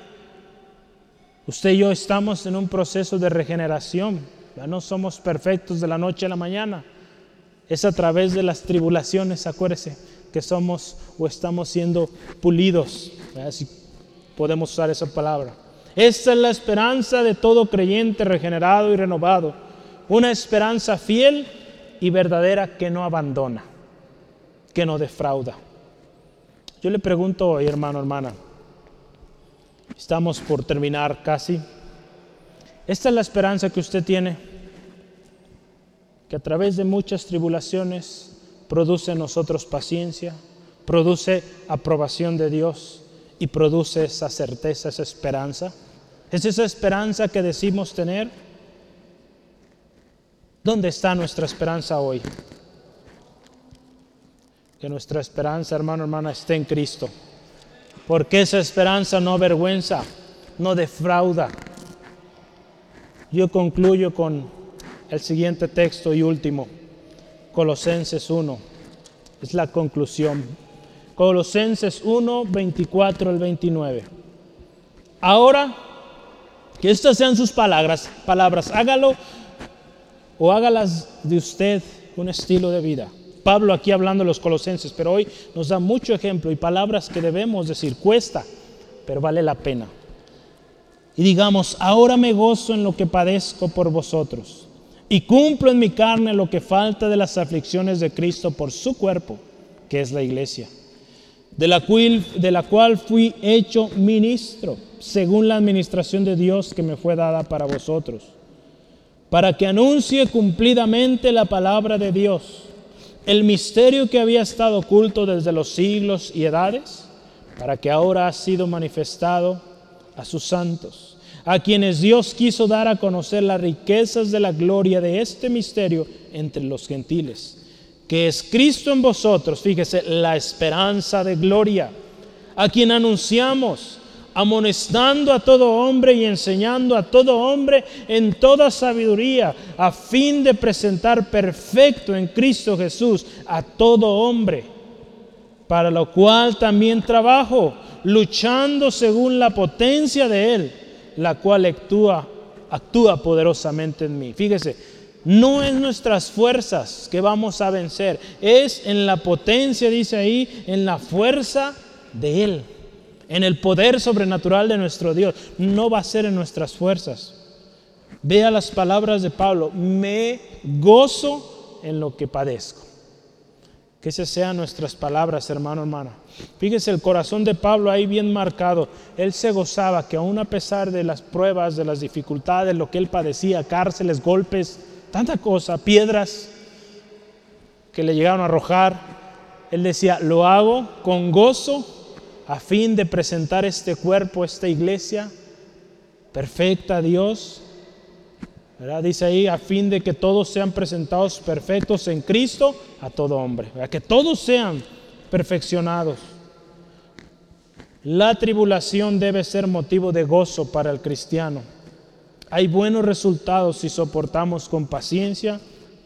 Usted y yo estamos en un proceso de regeneración. Ya no somos perfectos de la noche a la mañana. Es a través de las tribulaciones, acuérdese, que somos o estamos siendo pulidos, si podemos usar esa palabra. Esta es la esperanza de todo creyente regenerado y renovado, una esperanza fiel y verdadera que no abandona, que no defrauda. Yo le pregunto hoy, hermano, hermana, estamos por terminar casi. Esta es la esperanza que usted tiene, que a través de muchas tribulaciones produce en nosotros paciencia, produce aprobación de Dios y produce esa certeza, esa esperanza. Es esa esperanza que decimos tener. ¿Dónde está nuestra esperanza hoy? Que nuestra esperanza, hermano, hermana, esté en Cristo. Porque esa esperanza no avergüenza, no defrauda. Yo concluyo con el siguiente texto y último, Colosenses 1. Es la conclusión. Colosenses 1, 24 al 29. Ahora, que estas sean sus palabras, palabras, hágalo o hágalas de usted un estilo de vida. Pablo aquí hablando de los colosenses, pero hoy nos da mucho ejemplo y palabras que debemos decir. Cuesta, pero vale la pena. Y digamos, ahora me gozo en lo que padezco por vosotros y cumplo en mi carne lo que falta de las aflicciones de Cristo por su cuerpo, que es la iglesia, de la cual, de la cual fui hecho ministro, según la administración de Dios que me fue dada para vosotros, para que anuncie cumplidamente la palabra de Dios el misterio que había estado oculto desde los siglos y edades, para que ahora ha sido manifestado a sus santos, a quienes Dios quiso dar a conocer las riquezas de la gloria de este misterio entre los gentiles, que es Cristo en vosotros, fíjese, la esperanza de gloria, a quien anunciamos amonestando a todo hombre y enseñando a todo hombre en toda sabiduría, a fin de presentar perfecto en Cristo Jesús a todo hombre, para lo cual también trabajo, luchando según la potencia de Él, la cual actúa, poderosamente en mí. Fíjese, no es nuestras fuerzas que vamos a vencer, es en la potencia, dice ahí, en la fuerza de Él en el poder sobrenatural de nuestro Dios. No va a ser en nuestras fuerzas. Vea las palabras de Pablo, me gozo en lo que padezco. Que esas sean nuestras palabras, hermano, hermana. Fíjese el corazón de Pablo ahí bien marcado. Él se gozaba que aún a pesar de las pruebas, de las dificultades, lo que él padecía, cárceles, golpes, tanta cosa, piedras que le llegaron a arrojar, él decía, lo hago con gozo a fin de presentar este cuerpo, esta iglesia perfecta a Dios. Dice ahí, a fin de que todos sean presentados perfectos en Cristo a todo hombre. Que todos sean perfeccionados. La tribulación debe ser motivo de gozo para el cristiano. Hay buenos resultados si soportamos con paciencia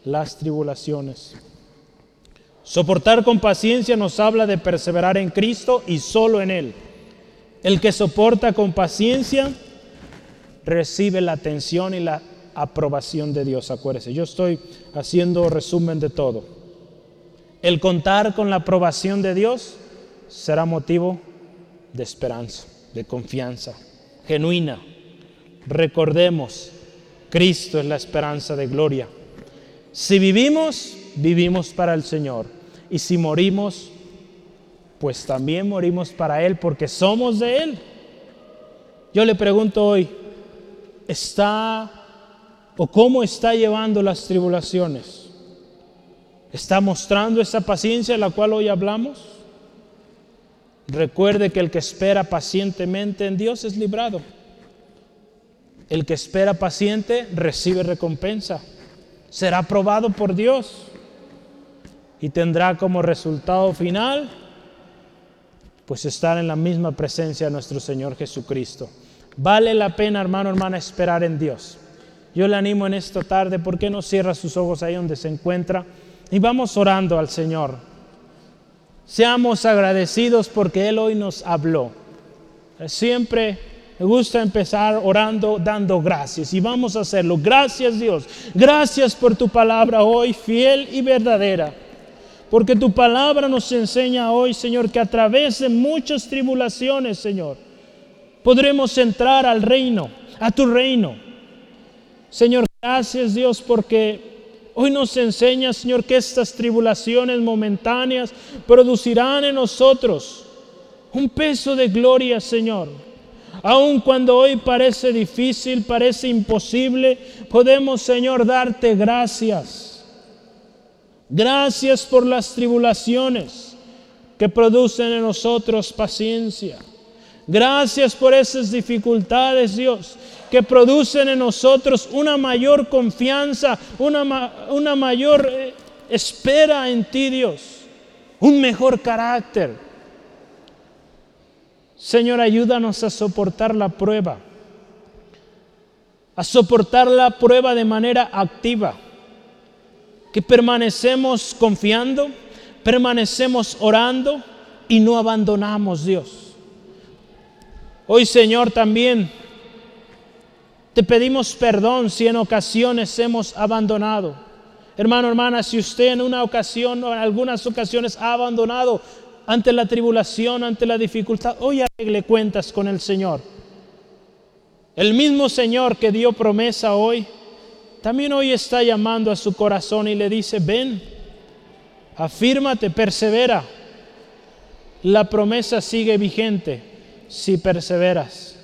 las tribulaciones. Soportar con paciencia nos habla de perseverar en Cristo y solo en Él. El que soporta con paciencia recibe la atención y la aprobación de Dios. Acuérdese, yo estoy haciendo resumen de todo. El contar con la aprobación de Dios será motivo de esperanza, de confianza genuina. Recordemos, Cristo es la esperanza de gloria. Si vivimos, vivimos para el Señor. Y si morimos, pues también morimos para Él porque somos de Él. Yo le pregunto hoy, ¿está o cómo está llevando las tribulaciones? ¿Está mostrando esa paciencia de la cual hoy hablamos? Recuerde que el que espera pacientemente en Dios es librado. El que espera paciente recibe recompensa. Será probado por Dios y tendrá como resultado final pues estar en la misma presencia de nuestro Señor Jesucristo. Vale la pena, hermano, hermana, esperar en Dios. Yo le animo en esta tarde, ¿por qué no cierra sus ojos ahí donde se encuentra? Y vamos orando al Señor. Seamos agradecidos porque Él hoy nos habló. Siempre me gusta empezar orando, dando gracias. Y vamos a hacerlo. Gracias Dios. Gracias por tu palabra hoy, fiel y verdadera. Porque tu palabra nos enseña hoy, Señor, que a través de muchas tribulaciones, Señor, podremos entrar al reino, a tu reino. Señor, gracias Dios porque hoy nos enseña, Señor, que estas tribulaciones momentáneas producirán en nosotros un peso de gloria, Señor Aun cuando hoy parece difícil, parece imposible, podemos, Señor, darte gracias. Gracias por las tribulaciones que producen en nosotros paciencia. Gracias por esas dificultades, Dios, que producen en nosotros una mayor confianza, una, una mayor eh, espera en ti, Dios, un mejor carácter Señor, ayúdanos a soportar la prueba, a soportar la prueba de manera activa, que permanecemos confiando, permanecemos orando y no abandonamos Dios. Hoy, Señor, también te pedimos perdón si en ocasiones hemos abandonado. Hermano, hermana, si usted en una ocasión o en algunas ocasiones ha abandonado ante la tribulación, ante la dificultad, hoy arregle cuentas con el Señor. El mismo Señor que dio promesa hoy, también hoy está llamando a su corazón y le dice, ven, afírmate, persevera. La promesa sigue vigente si perseveras.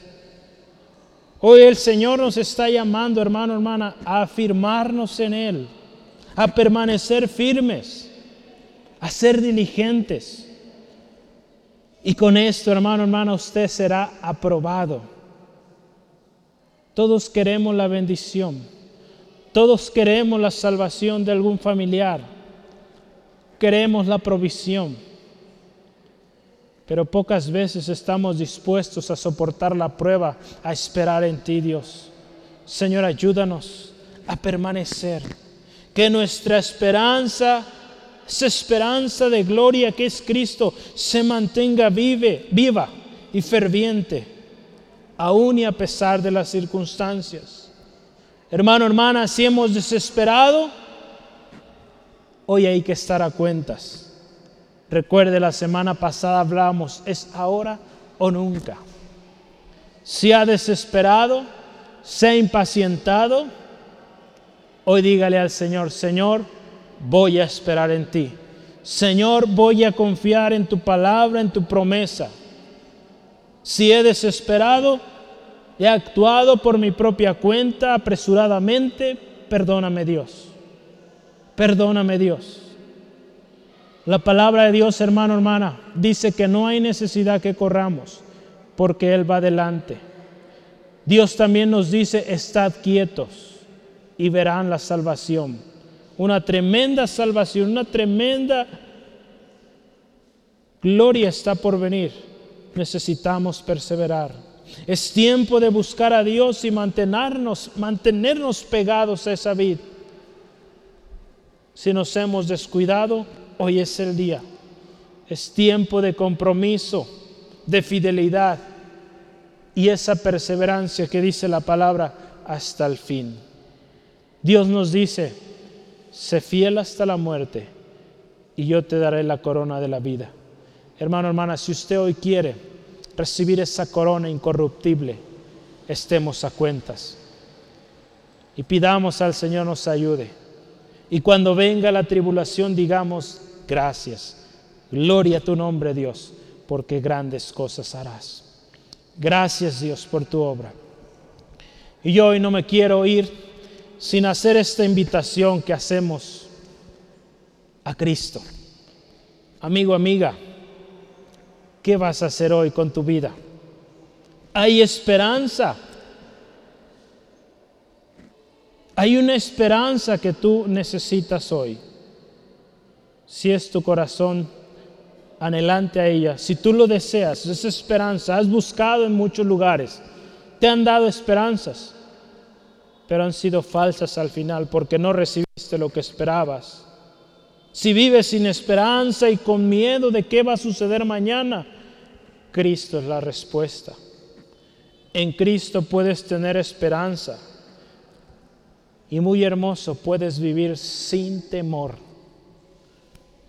Hoy el Señor nos está llamando, hermano, hermana, a afirmarnos en Él, a permanecer firmes, a ser diligentes. Y con esto, hermano, hermana, usted será aprobado. Todos queremos la bendición. Todos queremos la salvación de algún familiar. Queremos la provisión. Pero pocas veces estamos dispuestos a soportar la prueba, a esperar en ti, Dios. Señor, ayúdanos a permanecer. Que nuestra esperanza esa esperanza de gloria que es Cristo se mantenga vive, viva y ferviente, aún y a pesar de las circunstancias. Hermano, hermana, si hemos desesperado, hoy hay que estar a cuentas. Recuerde, la semana pasada hablamos, es ahora o nunca. Si ha desesperado, se ha impacientado, hoy dígale al Señor, Señor, voy a esperar en ti. Señor, voy a confiar en tu palabra, en tu promesa. Si he desesperado, he actuado por mi propia cuenta apresuradamente, perdóname Dios. Perdóname Dios. La palabra de Dios, hermano, hermana, dice que no hay necesidad que corramos, porque Él va adelante. Dios también nos dice, estad quietos y verán la salvación una tremenda salvación, una tremenda gloria está por venir. Necesitamos perseverar. Es tiempo de buscar a Dios y mantenernos, mantenernos pegados a esa vida. Si nos hemos descuidado, hoy es el día. Es tiempo de compromiso, de fidelidad y esa perseverancia que dice la palabra hasta el fin. Dios nos dice, sé fiel hasta la muerte y yo te daré la corona de la vida. Hermano, hermana, si usted hoy quiere recibir esa corona incorruptible, estemos a cuentas y pidamos al Señor nos ayude. Y cuando venga la tribulación, digamos, gracias, gloria a tu nombre Dios, porque grandes cosas harás. Gracias Dios por tu obra. Y yo hoy no me quiero ir sin hacer esta invitación que hacemos a Cristo. Amigo, amiga, ¿qué vas a hacer hoy con tu vida? Hay esperanza. Hay una esperanza que tú necesitas hoy. Si es tu corazón anhelante a ella, si tú lo deseas, esa esperanza, has buscado en muchos lugares, te han dado esperanzas pero han sido falsas al final porque no recibiste lo que esperabas. Si vives sin esperanza y con miedo de qué va a suceder mañana, Cristo es la respuesta. En Cristo puedes tener esperanza. Y muy hermoso, puedes vivir sin temor.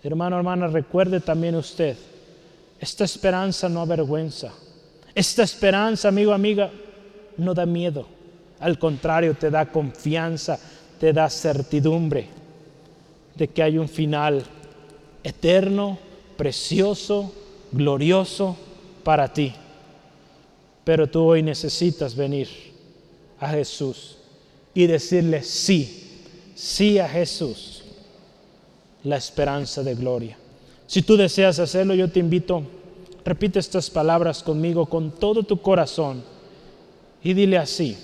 Hermano, hermana, recuerde también usted, esta esperanza no avergüenza. Esta esperanza, amigo, amiga, no da miedo. Al contrario, te da confianza, te da certidumbre de que hay un final eterno, precioso, glorioso para ti. Pero tú hoy necesitas venir a Jesús y decirle sí, sí a Jesús, la esperanza de gloria. Si tú deseas hacerlo, yo te invito, repite estas palabras conmigo con todo tu corazón y dile así,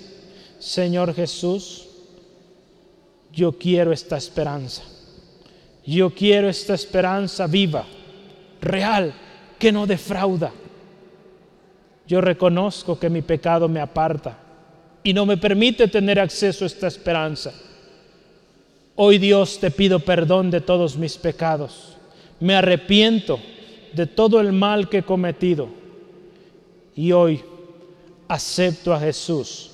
Señor Jesús, yo quiero esta esperanza. Yo quiero esta esperanza viva, real, que no defrauda. Yo reconozco que mi pecado me aparta y no me permite tener acceso a esta esperanza. Hoy Dios te pido perdón de todos mis pecados. Me arrepiento de todo el mal que he cometido. Y hoy acepto a Jesús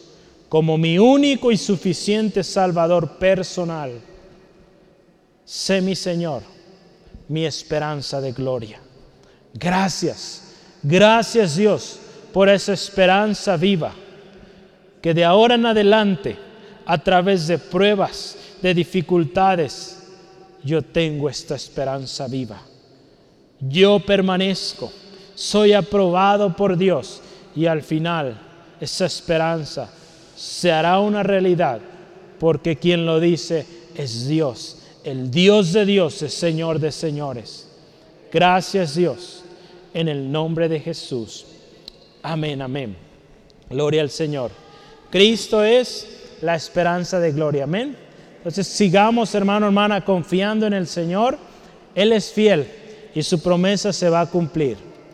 como mi único y suficiente Salvador personal. Sé mi Señor, mi esperanza de gloria. Gracias, gracias Dios por esa esperanza viva que de ahora en adelante, a través de pruebas, de dificultades, yo tengo esta esperanza viva. Yo permanezco, soy aprobado por Dios y al final esa esperanza se hará una realidad porque quien lo dice es Dios. El Dios de Dios es Señor de señores. Gracias Dios, en el nombre de Jesús. Amén, amén. Gloria al Señor. Cristo es la esperanza de gloria. Amén. Entonces sigamos, hermano, hermana, confiando en el Señor. Él es fiel y su promesa se va a cumplir.